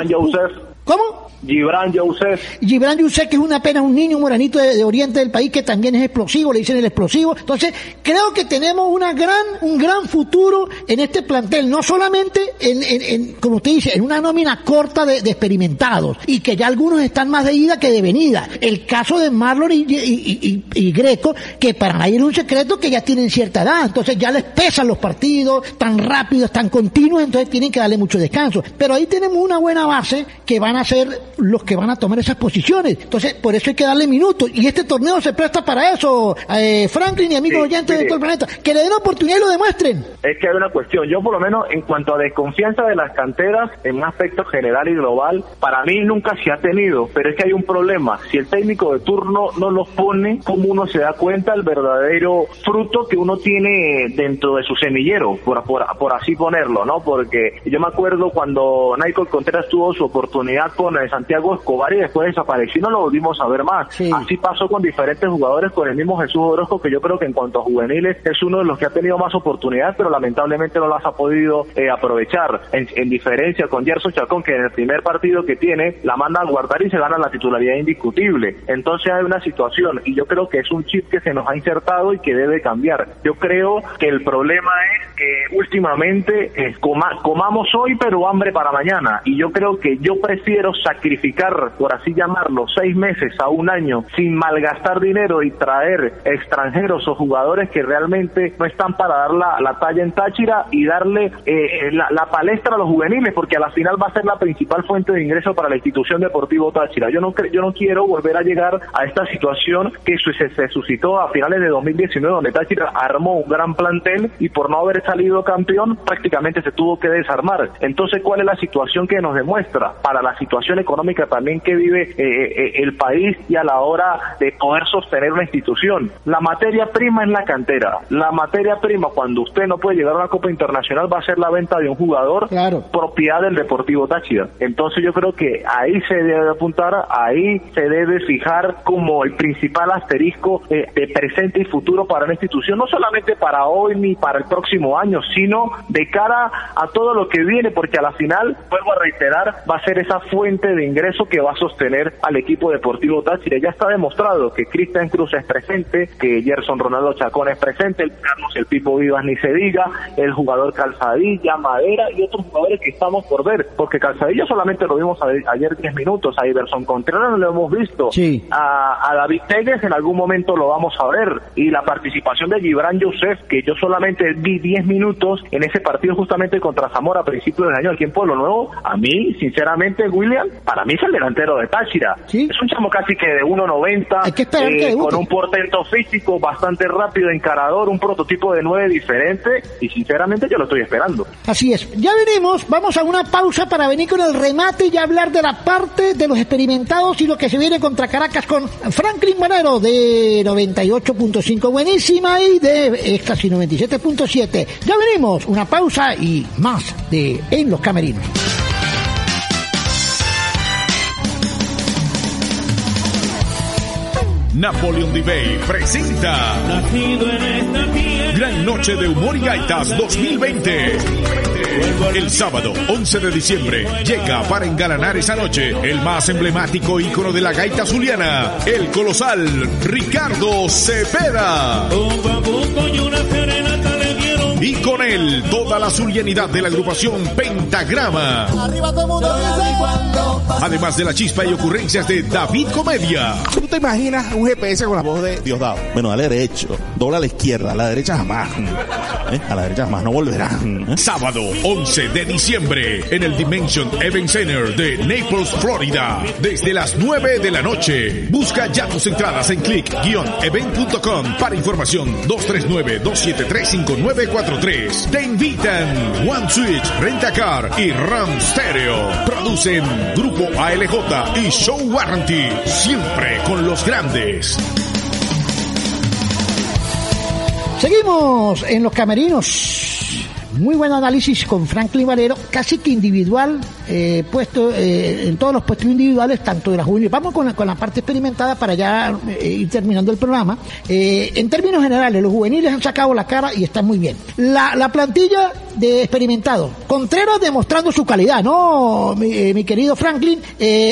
¿Cómo? Gibran Joseph. Gibran Joseph, que es una pena, un niño moranito de, oriente del país que también es explosivo, le dicen el explosivo. Entonces, creo que tenemos una gran, un gran futuro en este plantel, no solamente en, en, en como usted dice, en una nómina corta de, de, experimentados, y que ya algunos están más de ida que de venida. El caso de Marlon y, y, y, Greco, que para nadie es un secreto que ya tienen cierta edad, entonces ya les pesan los partidos tan rápidos, tan continuos, entonces tienen que darle mucho descanso. Pero ahí tenemos una buena base que van a ser los que van a tomar esas posiciones. Entonces, por eso hay que darle minutos. Y este torneo se presta para eso, eh, Franklin y amigos sí, oyentes de todo el planeta. Que le den oportunidad y lo demuestren. Es que hay una cuestión. Yo, por lo menos, en cuanto a desconfianza de las canteras, en un aspecto general y global, para mí nunca se ha tenido. Pero es que hay un problema. Si el técnico de turno no los pone, ¿cómo uno se da cuenta del verdadero fruto que uno tiene dentro de su semillero? Por, por, por así ponerlo, ¿no? Porque yo me acuerdo cuando Michael Contreras tuvo su oportunidad con Santiago Escobar y después desapareció y no lo volvimos a ver más. Sí. Así pasó con diferentes jugadores, con el mismo Jesús Orozco, que yo creo que en cuanto a juveniles es uno de los que ha tenido más oportunidades, pero lamentablemente no las ha podido eh, aprovechar. En, en, diferencia con Gerson Chacón, que en el primer partido que tiene la manda a guardar y se gana la titularidad indiscutible. Entonces hay una situación y yo creo que es un chip que se nos ha insertado y que debe cambiar. Yo creo que el problema es que últimamente eh, coma, comamos hoy pero hambre para mañana y yo creo que yo prefiero sacrificar, por así llamarlo, seis meses a un año sin malgastar dinero y traer extranjeros o jugadores que realmente no están para dar la, la talla en Táchira y darle eh, la, la, palestra a los juveniles, porque a la final va a ser la principal fuente de ingreso para la institución deportiva Táchira. Yo no, yo no quiero volver a llegar a esta situación que se, se suscitó a finales de 2019, donde Táchira armó un gran plantel y por no haber salido campeón prácticamente se tuvo que desarmar. Entonces, ¿cuál es la situación que nos demuestra? Para la situación económica también que vive eh, eh, el país y a la hora de poder sostener una institución. La materia prima es la cantera. La materia prima, cuando usted no puede llegar a una Copa Internacional, va a ser la venta de un jugador claro. propiedad del Deportivo Táchira. Entonces yo creo que ahí se debe apuntar, ahí se debe fijar como el principal asterisco eh, de presente y futuro para una institución, no solamente para hoy ni para el próximo año, sino de cara a todo lo que viene, porque a la final, vuelvo a reiterar, va a ser esa fuente de ingreso que va a sostener al equipo deportivo Táchira. Ya está demostrado que Cristian Cruz es presente, que Gerson Ronaldo Chacón es presente, el Carlos el Pipo Vivas ni se diga, el jugador Calzadilla, Madera y otros jugadores que estamos por ver, porque Calzadilla solamente lo vimos ayer 10 minutos, a Iverson Contreras no lo hemos visto, sí. a, a, David Tegues en algún momento lo vamos a ver, y la participación de Gibran Joseph, que yo solamente vi 10 minutos en ese partido justamente contra Zamora a principios del año aquí en Pueblo Nuevo, a mí, sinceramente, William, para mí es el delantero de Táchira, ¿Sí? es un chamo casi que de 1.90, eh, con un portento físico bastante rápido, encarador, un prototipo de 9 diferente, y sinceramente yo lo estoy esperando. Así es, ya veremos, vamos a una pausa para venir con el remate y hablar de la parte de los experimentados y lo que se viene contra Caracas con Franklin Manero de 98.5 buenísima y de Éxtasis 97.7. Ya venimos, una pausa y más de En los Camerinos. Napoleon Bay presenta Gran Noche de Humor y Gaitas 2020. El sábado 11 de diciembre llega para engalanar esa noche el más emblemático ícono de la gaita zuliana, el colosal Ricardo Cepeda. Y con él, toda la zulianidad de la agrupación Pentagrama. Además de la chispa y ocurrencias de David Comedia. ¿Tú te imaginas un GPS con la voz de Diosdado? Bueno, dale derecho, dobla a la izquierda, a la derecha jamás. ¿Eh? A la derecha jamás, no volverán. ¿Eh? Sábado 11 de diciembre en el Dimension Event Center de Naples, Florida. Desde las 9 de la noche. Busca ya tus entradas en click-event.com para información 239-273-5943. Te invitan One Switch, Rentacar y Ram Stereo. Producen Grupo ALJ y Show Warranty. Siempre con los grandes. Seguimos en los camerinos. Muy buen análisis con Franklin Valero, casi que individual, eh, puesto eh, en todos los puestos individuales, tanto de la juvenil. Vamos con la, con la parte experimentada para ya eh, ir terminando el programa. Eh, en términos generales, los juveniles han sacado la cara y están muy bien. La, la plantilla de experimentado. Contreras demostrando su calidad, ¿no? Mi, eh, mi querido Franklin,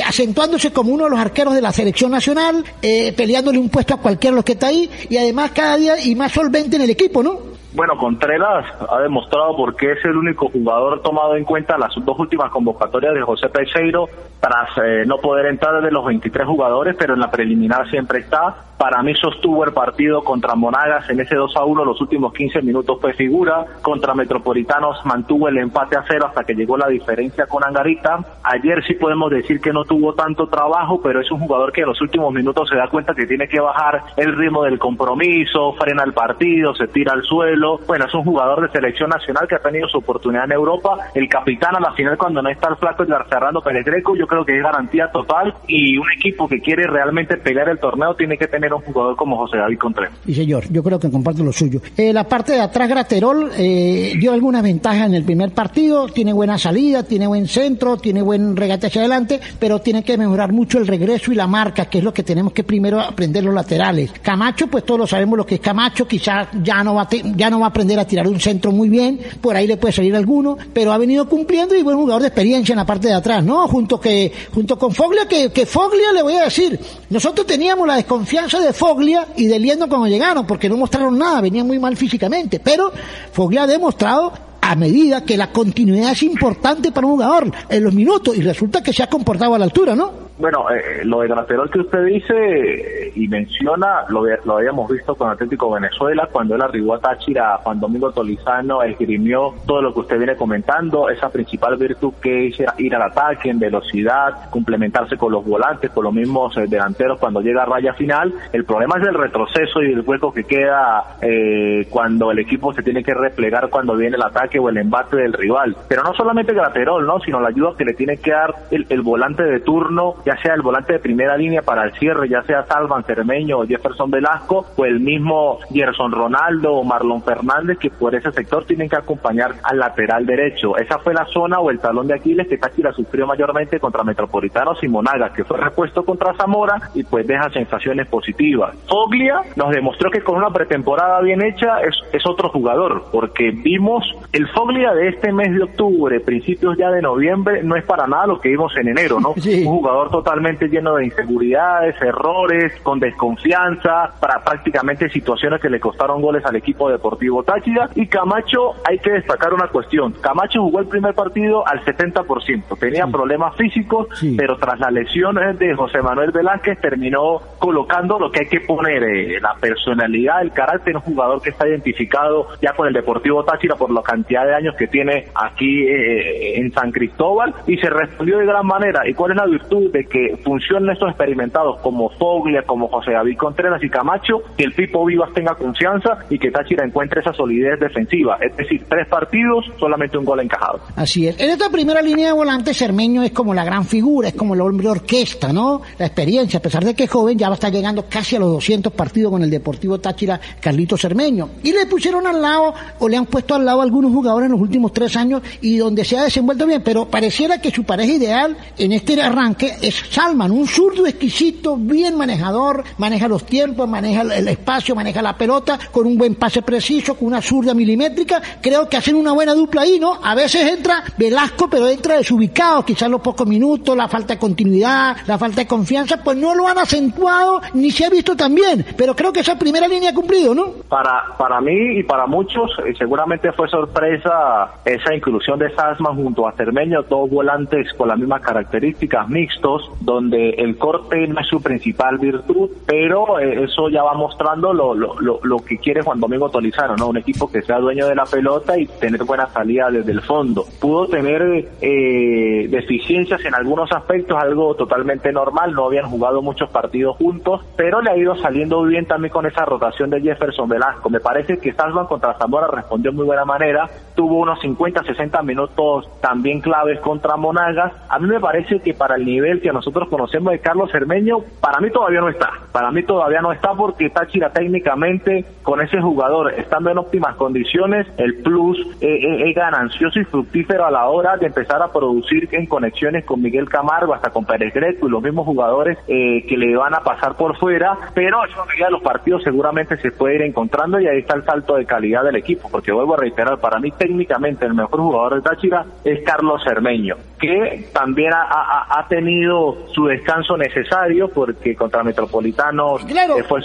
acentuándose como uno de los arqueros de la selección nacional, peleándole un puesto a cualquiera de los que está ahí y además cada día y más solvente en el equipo, ¿no? Bueno, Contreras ha demostrado por qué es el único jugador tomado en cuenta las dos últimas convocatorias de José Teixeiro, tras eh, no poder entrar de los 23 jugadores, pero en la preliminar siempre está. Para mí sostuvo el partido contra Monagas en ese 2 a 1, los últimos 15 minutos fue figura. Contra Metropolitanos mantuvo el empate a cero hasta que llegó la diferencia con Angarita. Ayer sí podemos decir que no tuvo tanto trabajo, pero es un jugador que en los últimos minutos se da cuenta que tiene que bajar el ritmo del compromiso, frena el partido, se tira al suelo. Bueno, es un jugador de selección nacional que ha tenido su oportunidad en Europa. El capitán a la final cuando no está el flaco es Fernando Pérez Greco, yo creo que es garantía total y un equipo que quiere realmente pelear el torneo tiene que tener un jugador como José David Contreras. Sí, señor, yo creo que comparto lo suyo. Eh, la parte de atrás, Graterol eh, dio alguna ventaja en el primer partido, tiene buena salida, tiene buen centro, tiene buen regate hacia adelante, pero tiene que mejorar mucho el regreso y la marca, que es lo que tenemos que primero aprender los laterales. Camacho, pues todos lo sabemos lo que es Camacho, quizás ya no va te- ya va a aprender a tirar un centro muy bien, por ahí le puede salir alguno, pero ha venido cumpliendo y buen jugador de experiencia en la parte de atrás, ¿no? Junto que junto con Foglia, que, que Foglia le voy a decir, nosotros teníamos la desconfianza de Foglia y de Liendo cuando llegaron, porque no mostraron nada, venían muy mal físicamente, pero Foglia ha demostrado a medida que la continuidad es importante para un jugador en los minutos y resulta que se ha comportado a la altura, ¿no? Bueno, eh, lo de Graterol que usted dice eh, y menciona, lo, lo habíamos visto con Atlético Venezuela, cuando él arribó a Táchira, Juan Domingo Tolizano esgrimió todo lo que usted viene comentando, esa principal virtud que es ir al ataque en velocidad, complementarse con los volantes, con los mismos eh, delanteros cuando llega a raya final. El problema es el retroceso y el hueco que queda eh, cuando el equipo se tiene que replegar cuando viene el ataque o el embate del rival. Pero no solamente Graterol, ¿no? sino la ayuda que le tiene que dar el, el volante de turno, ya sea el volante de primera línea para el cierre, ya sea Salvan Cermeño o Jefferson Velasco, o el mismo Gerson Ronaldo o Marlon Fernández, que por ese sector tienen que acompañar al lateral derecho. Esa fue la zona o el talón de Aquiles que Táchira sufrió mayormente contra Metropolitanos y Monagas, que fue repuesto contra Zamora y pues deja sensaciones positivas. Foglia nos demostró que con una pretemporada bien hecha es, es otro jugador, porque vimos el Foglia de este mes de octubre, principios ya de noviembre, no es para nada lo que vimos en enero, ¿no? <laughs> Un jugador totalmente lleno de inseguridades, errores, con desconfianza, para prácticamente situaciones que le costaron goles al equipo deportivo Táchira. Y Camacho, hay que destacar una cuestión. Camacho jugó el primer partido al 70%. Tenía problemas físicos, pero tras la lesión eh, de José Manuel Velázquez terminó colocando lo que hay que poner, eh, la personalidad, el carácter, un jugador que está identificado ya con el Deportivo Táchira por la cantidad de años que tiene aquí eh, en San Cristóbal y se respondió de gran manera. ¿Y cuál es la virtud de que funcionen estos experimentados como Foglia, como José David Contreras y Camacho, que el Pipo Vivas tenga confianza y que Táchira encuentre esa solidez defensiva? Es decir, tres partidos, solamente un gol encajado. Así es. En esta primera línea de volante, Cermeño es como la gran figura, es como el hombre orquesta, ¿no? La experiencia, a pesar de que es joven, ya va a estar llegando casi a los 200 partidos con el Deportivo Táchira, Carlito Cermeño. Y le pusieron al lado, o le han puesto al lado algunos jugadores en los últimos tres años y donde se ha desenvuelto bien, pero pareciera que su pareja ideal en este arranque es Salman, un zurdo exquisito, bien manejador, maneja los tiempos, maneja el- espacio, maneja la pelota, con un buen pase preciso, con una zurda milimétrica. Creo que hacen una buena dupla ahí, ¿no? A veces entra Velasco, pero entra desubicado, quizás los pocos minutos, la falta de continuidad, la falta de confianza, pues no lo han acentuado ni se ha visto tan bien. Pero creo que esa primera línea ha cumplido, ¿no? Para, para mí y para muchos, eh, seguramente fue sorpresa esa inclusión de Sasman junto a Cermeño, dos volantes con las mismas características mixtos, donde el corte no es su principal virtud, pero eh, eso ya va mostrando lo, lo, lo, lo que quiere Juan Domingo Tolizano, ¿no? Un equipo que sea dueño de la pelota y tener buena salida desde el fondo. Pudo tener eh, deficiencias en algunos aspectos, algo totalmente normal, no habían jugado muchos partidos juntos, pero le ha ido saliendo bien también con esa rotación de Jefferson Velasco. Me parece que Salvan contra Zamora respondió de muy buena manera, tuvo unos 50, 60 minutos también claves contra Monagas. A mí me parece que para el nivel que nosotros conocemos de Carlos Cermeño, para mí todavía no está. Para mí todavía no está porque Táchira técnicamente con ese jugador estando en óptimas condiciones, el plus eh, eh, es ganancioso y fructífero a la hora de empezar a producir en conexiones con Miguel Camargo, hasta con Pérez Greco y los mismos jugadores eh, que le van a pasar por fuera, pero a medida de los partidos seguramente se puede ir encontrando y ahí está el salto de calidad del equipo, porque vuelvo a reiterar, para mí técnicamente el mejor jugador de Táchira es Carlos Cermeño, que también ha, tenido su descanso necesario porque contra Metropolitano eh, fue,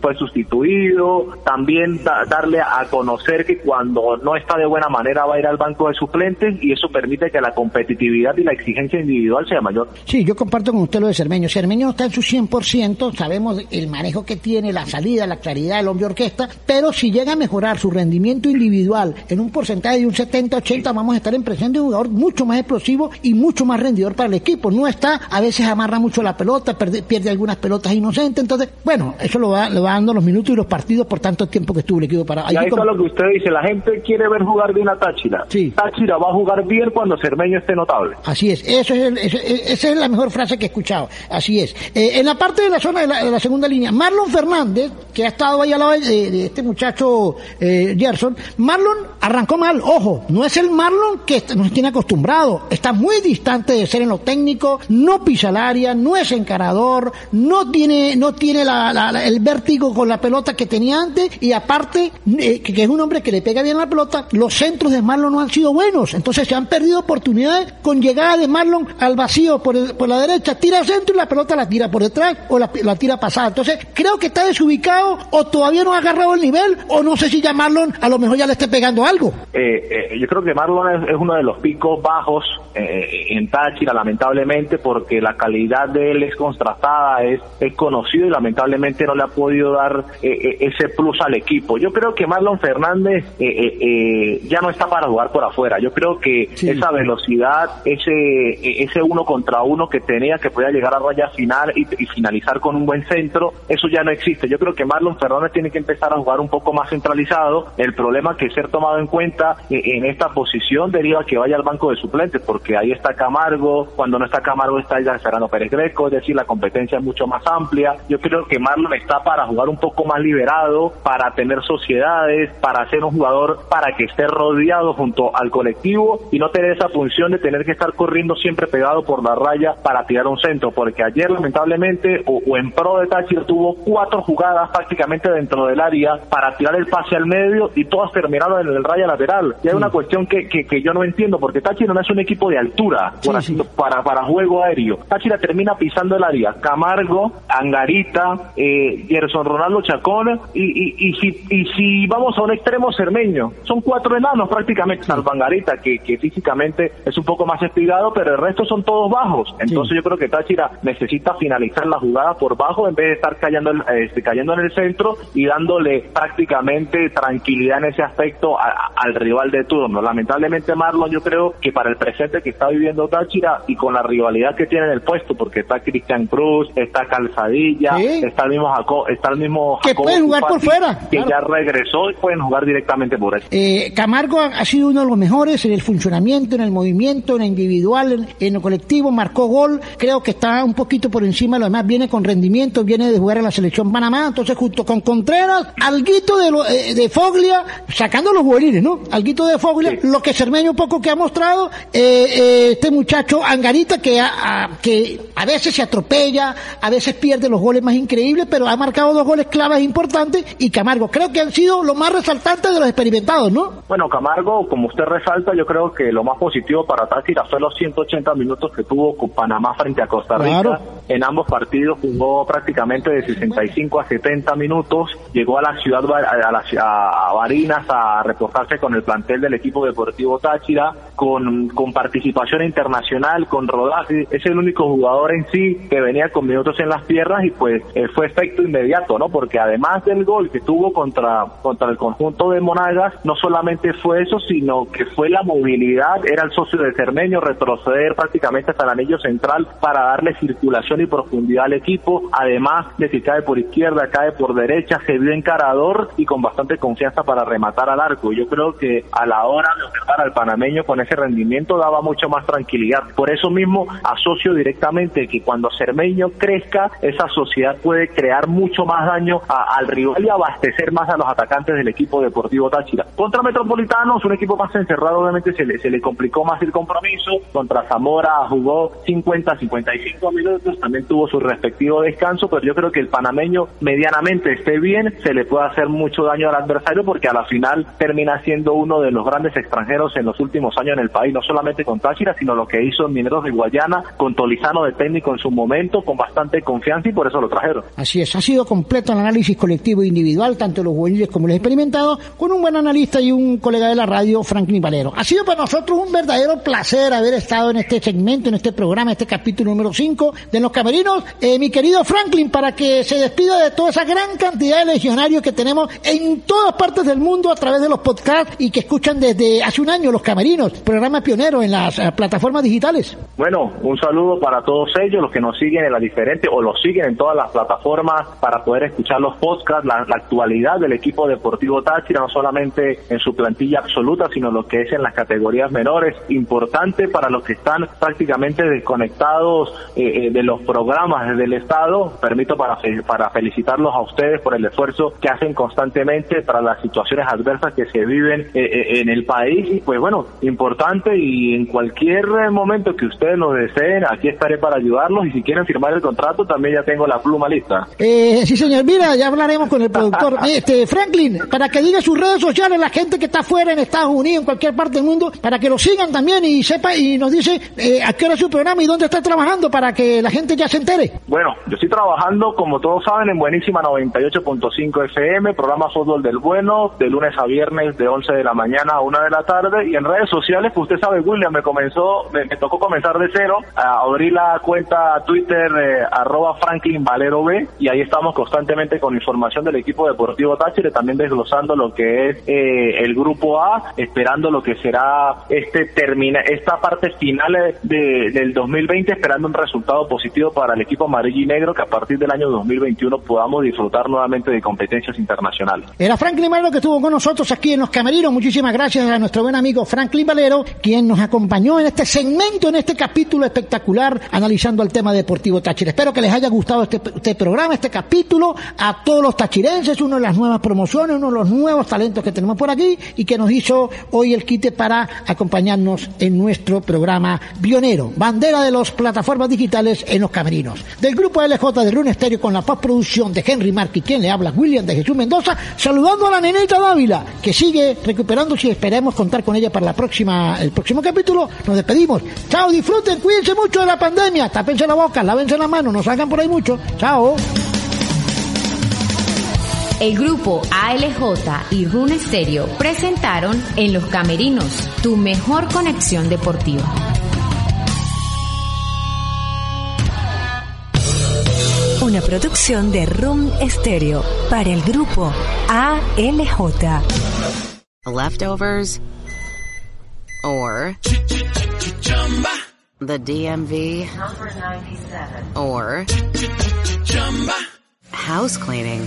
fue sustituido, también darle a conocer que cuando no está de buena manera va a ir al banco de suplentes y eso permite que la competitividad y la exigencia individual sea mayor. Sí, yo comparto con usted lo de Cermeño. Cermeño está en su 100%, sabemos el manejo que tiene, la salida, la claridad del hombre orquesta, pero si llega a mejorar su rendimiento individual en un porcentaje de un 70-80, vamos a estar en presencia de un jugador mucho más explosivo y mucho más rendidor para el equipo. No está, a veces amarra mucho la pelota, pierde, algunas pelotas inocentes, entonces, bueno, eso lo va, lo va dando los minutos y los partidos por tanto tiempo que estuvo el equipo para... Y ahí está lo que usted dice, la gente quiere ver jugar bien a Táchira. Sí. Táchira va a jugar bien cuando Cermeño esté notable. Así es, eso es esa es la mejor frase que he escuchado, así es. Eh, en la parte de la zona de la, segunda línea, Marlon Fernández, que ha estado ahí al lado de, este muchacho eh, Gerson, Marlon arrancó mal, ojo, no es el Marlon que nos tiene acostumbrado, está muy distante de ser en lo técnico, no pisa el área, no es encarador, no tiene, no tiene el vértigo con la pelota que tenía antes y aparte eh, que, es un hombre que le pega bien la pelota, los centros de Marlon no han sido buenos, entonces se han perdido oportunidades con llegada de Marlon al vacío por, por la derecha, tira al centro y la pelota la tira por detrás o la, tira pasada. Entonces creo que está desubicado o todavía no ha agarrado el nivel o no sé si ya Marlon a lo mejor ya le esté pegando algo. Eh, eh, yo creo que Marlon es, uno de los picos bajos en Táchira, lamentablemente, porque la calidad de él es contrastada, es, es conocido y lamentablemente no le ha podido dar ese plus al equipo. Yo creo que Marlon Fernández eh, eh, eh, ya no está para jugar por afuera. Yo creo que esa velocidad, ese ese uno contra uno que tenía, que podía llegar a raya final y, finalizar con un buen centro, eso ya no existe. Yo creo que Marlon Fernández tiene que empezar a jugar un poco más centralizado. El problema que ser tomado en cuenta en esta posición deriva que vaya al banco de suplentes, porque ahí está Camargo, cuando no está Camargo está ya Fernando Pérez Greco, es decir, la competencia es mucho más amplia. Yo creo que Marlon está para jugar un poco más liberado, para tener sociedades, para ser un jugador para que esté rodeado junto al colectivo y no tener esa función de tener que estar corriendo siempre pegado por la raya para tirar un centro, porque ayer lamentablemente o, en pro de Táchira tuvo cuatro jugadas prácticamente dentro del área para tirar el pase al medio y todas terminaron en el raya lateral. Y hay una cuestión que, que, yo no entiendo, porque Táchira no es un equipo de altura Para, para juego aéreo. Táchira termina pisando el área. Camargo, Angarita, eh, Gerson Ronaldo Chacón y, y, si, y si vamos a un extremo cermeño, son cuatro enanos prácticamente, Salvangarita, que, que físicamente es un poco más espigado, pero el resto son todos bajos. Entonces yo creo que Táchira necesita finalizar la jugada por bajo en vez de estar cayendo, este, cayendo en el centro y dándole prácticamente tranquilidad en ese aspecto al rival de turno. Lamentablemente Marlon yo creo que para el presente que está viviendo Táchira y con la rivalidad que tiene en el puesto, porque está Cristian Cruz, está Calzadilla, está el mismo Jacob, está el mismo que puede jugar por fuera que ya regresó y pueden jugar directamente por él. Eh, Camargo ha, sido uno de los mejores en el funcionamiento, en el movimiento, en el individual, en, el colectivo, marcó gol, creo que está un poquito por encima de lo demás, viene con rendimiento, viene de jugar en la selección Panamá, entonces junto con Contreras, alguito de, eh, de Foglia, sacando los juveniles, ¿no? Alguito de Foglia, lo que Cermeño poco que ha mostrado, eh, este muchacho Angarita que a, que a veces se atropella, a veces pierde los goles más increíbles, pero ha marcado dos goles claves importantes y Camargo creo que han sido lo más resaltante de los experimentados, ¿no? Bueno, Camargo, como usted resalta, yo creo que lo más positivo para Táchira fue los 180 minutos que tuvo con Panamá frente a Costa Rica. En ambos partidos jugó prácticamente de 65 a 70 minutos. Llegó a la ciudad, a, la, a Barinas a reposarse con el plantel del equipo deportivo Táchira, con, con participación internacional, con rodaje. Es el único jugador en sí que venía con minutos en las piernas y pues eh, fue efecto inmediato, ¿no? Porque además del gol que tuvo contra, contra el conjunto de Monagas, no solamente fue eso, sino que fue la movilidad, era el socio de Cermeño, retroceder prácticamente hasta el anillo central para darle circulación y profundidad al equipo, además de que cae por izquierda, cae por derecha, se vio encarador y con bastante confianza para rematar al arco. Yo creo que a la hora de observar al panameño con ese rendimiento daba mucho más tranquilidad. Por eso mismo asocio directamente que cuando Cermeño crezca, esa sociedad puede crear mucho más daño al rival y abastecer más a los atacantes del equipo deportivo Táchira. Contra Metropolitanos, un equipo más encerrado, obviamente se le, se le complicó más el compromiso. Contra Zamora jugó 50, 55 minutos, también tuvo su respectivo descanso, pero yo creo que el panameño medianamente esté bien, se le puede hacer mucho daño al adversario porque a la final termina siendo uno de los grandes extranjeros en los últimos años en el país, no solamente con Táchira, sino lo que hizo en Mineros de Guayana, con Tolizano de técnico en su momento, con bastante confianza y por eso lo trajeron. Así es, ha sido completo el análisis colectivo e individual, tanto los juveniles como los experimentados, con un buen analista y un colega de la radio, Franklin Valero. Ha sido para nosotros un verdadero placer haber estado en este segmento, en este programa, este capítulo número 5 de Los Camerinos. Eh, mi querido Franklin, para que se despida de toda esa gran cantidad de legionarios que tenemos en todas partes del mundo a través de los podcasts y que escuchan desde hace un año Los Camerinos, programa pionero en las eh, plataformas digitales. Bueno, un saludo para todos ellos, los que nos siguen en las diferentes o los siguen en todas las plataformas para poder escuchar los podcasts, la, actualidad del equipo deportivo Táchira, no solamente en su plantilla absoluta, sino lo que es en las categorías menores, importante para los que están prácticamente desconectados eh, eh, de los programas del Estado. Permito para, para felicitarlos a ustedes por el esfuerzo que hacen constantemente para las situaciones adversas que se viven eh, eh, en el país y pues bueno, importante y en cualquier momento que ustedes lo deseen, aquí estaré para ayudarlos y si quieren firmar el contrato también ya tengo la pluma lista. Eh, sí señor, mira, ya hablaremos con el productor. <laughs> este Franklin, para que diga sus redes sociales la gente que está afuera en Estados Unidos, en cualquier parte del mundo, para que lo sigan también y sepa y nos dice eh, a qué hora es su programa y dónde está trabajando para que la gente ya se entere. Bueno, yo estoy trabajando, como todos saben, en Buenísima 98.5 FM, programa Fútbol del Bueno, de lunes a viernes de 11 de la mañana a 1 de la tarde. Y en redes sociales, pues usted sabe, William, me comenzó, me, tocó comenzar de cero. a abrir la cuenta Twitter eh, arroba Franklin Valero B y ahí estamos constantemente con información del equipo deportivo Táchira, también desglosando lo que es eh, el grupo A, esperando lo que será este termina esta parte final de, del 2020, esperando un resultado positivo para el equipo amarillo y negro que a partir del año 2021 podamos disfrutar nuevamente de competencias internacionales. Era Franklin Valero que estuvo con nosotros aquí en Los Camerinos. Muchísimas gracias a nuestro buen amigo Franklin Valero, quien nos acompañó en este segmento, en este capítulo espectacular, analizando el tema deportivo Táchira. Espero que les haya gustado este, este programa, este capítulo, a todos los tachirenses, una de las nuevas promociones, uno de los nuevos talentos que tenemos por aquí y que nos hizo hoy el quite para acompañarnos en nuestro programa pionero, bandera de las plataformas digitales en Los Camerinos. Del grupo LJ de Rune Estéreo con la postproducción de Henry Marque, quien le habla, William de Jesús Mendoza, saludando a la nenita Dávila, que sigue recuperándose y esperemos contar con ella para la próxima, el próximo capítulo. Nos despedimos. Chao, disfruten, cuídense mucho de la pandemia, tápense la boca, lávense la mano, no salgan por ahí mucho. Chao. El grupo ALJ y Rune Stereo presentaron En los Camerinos, tu mejor conexión deportiva. Una producción de Room Stereo para el grupo ALJ. Leftovers or the DMV or house cleaning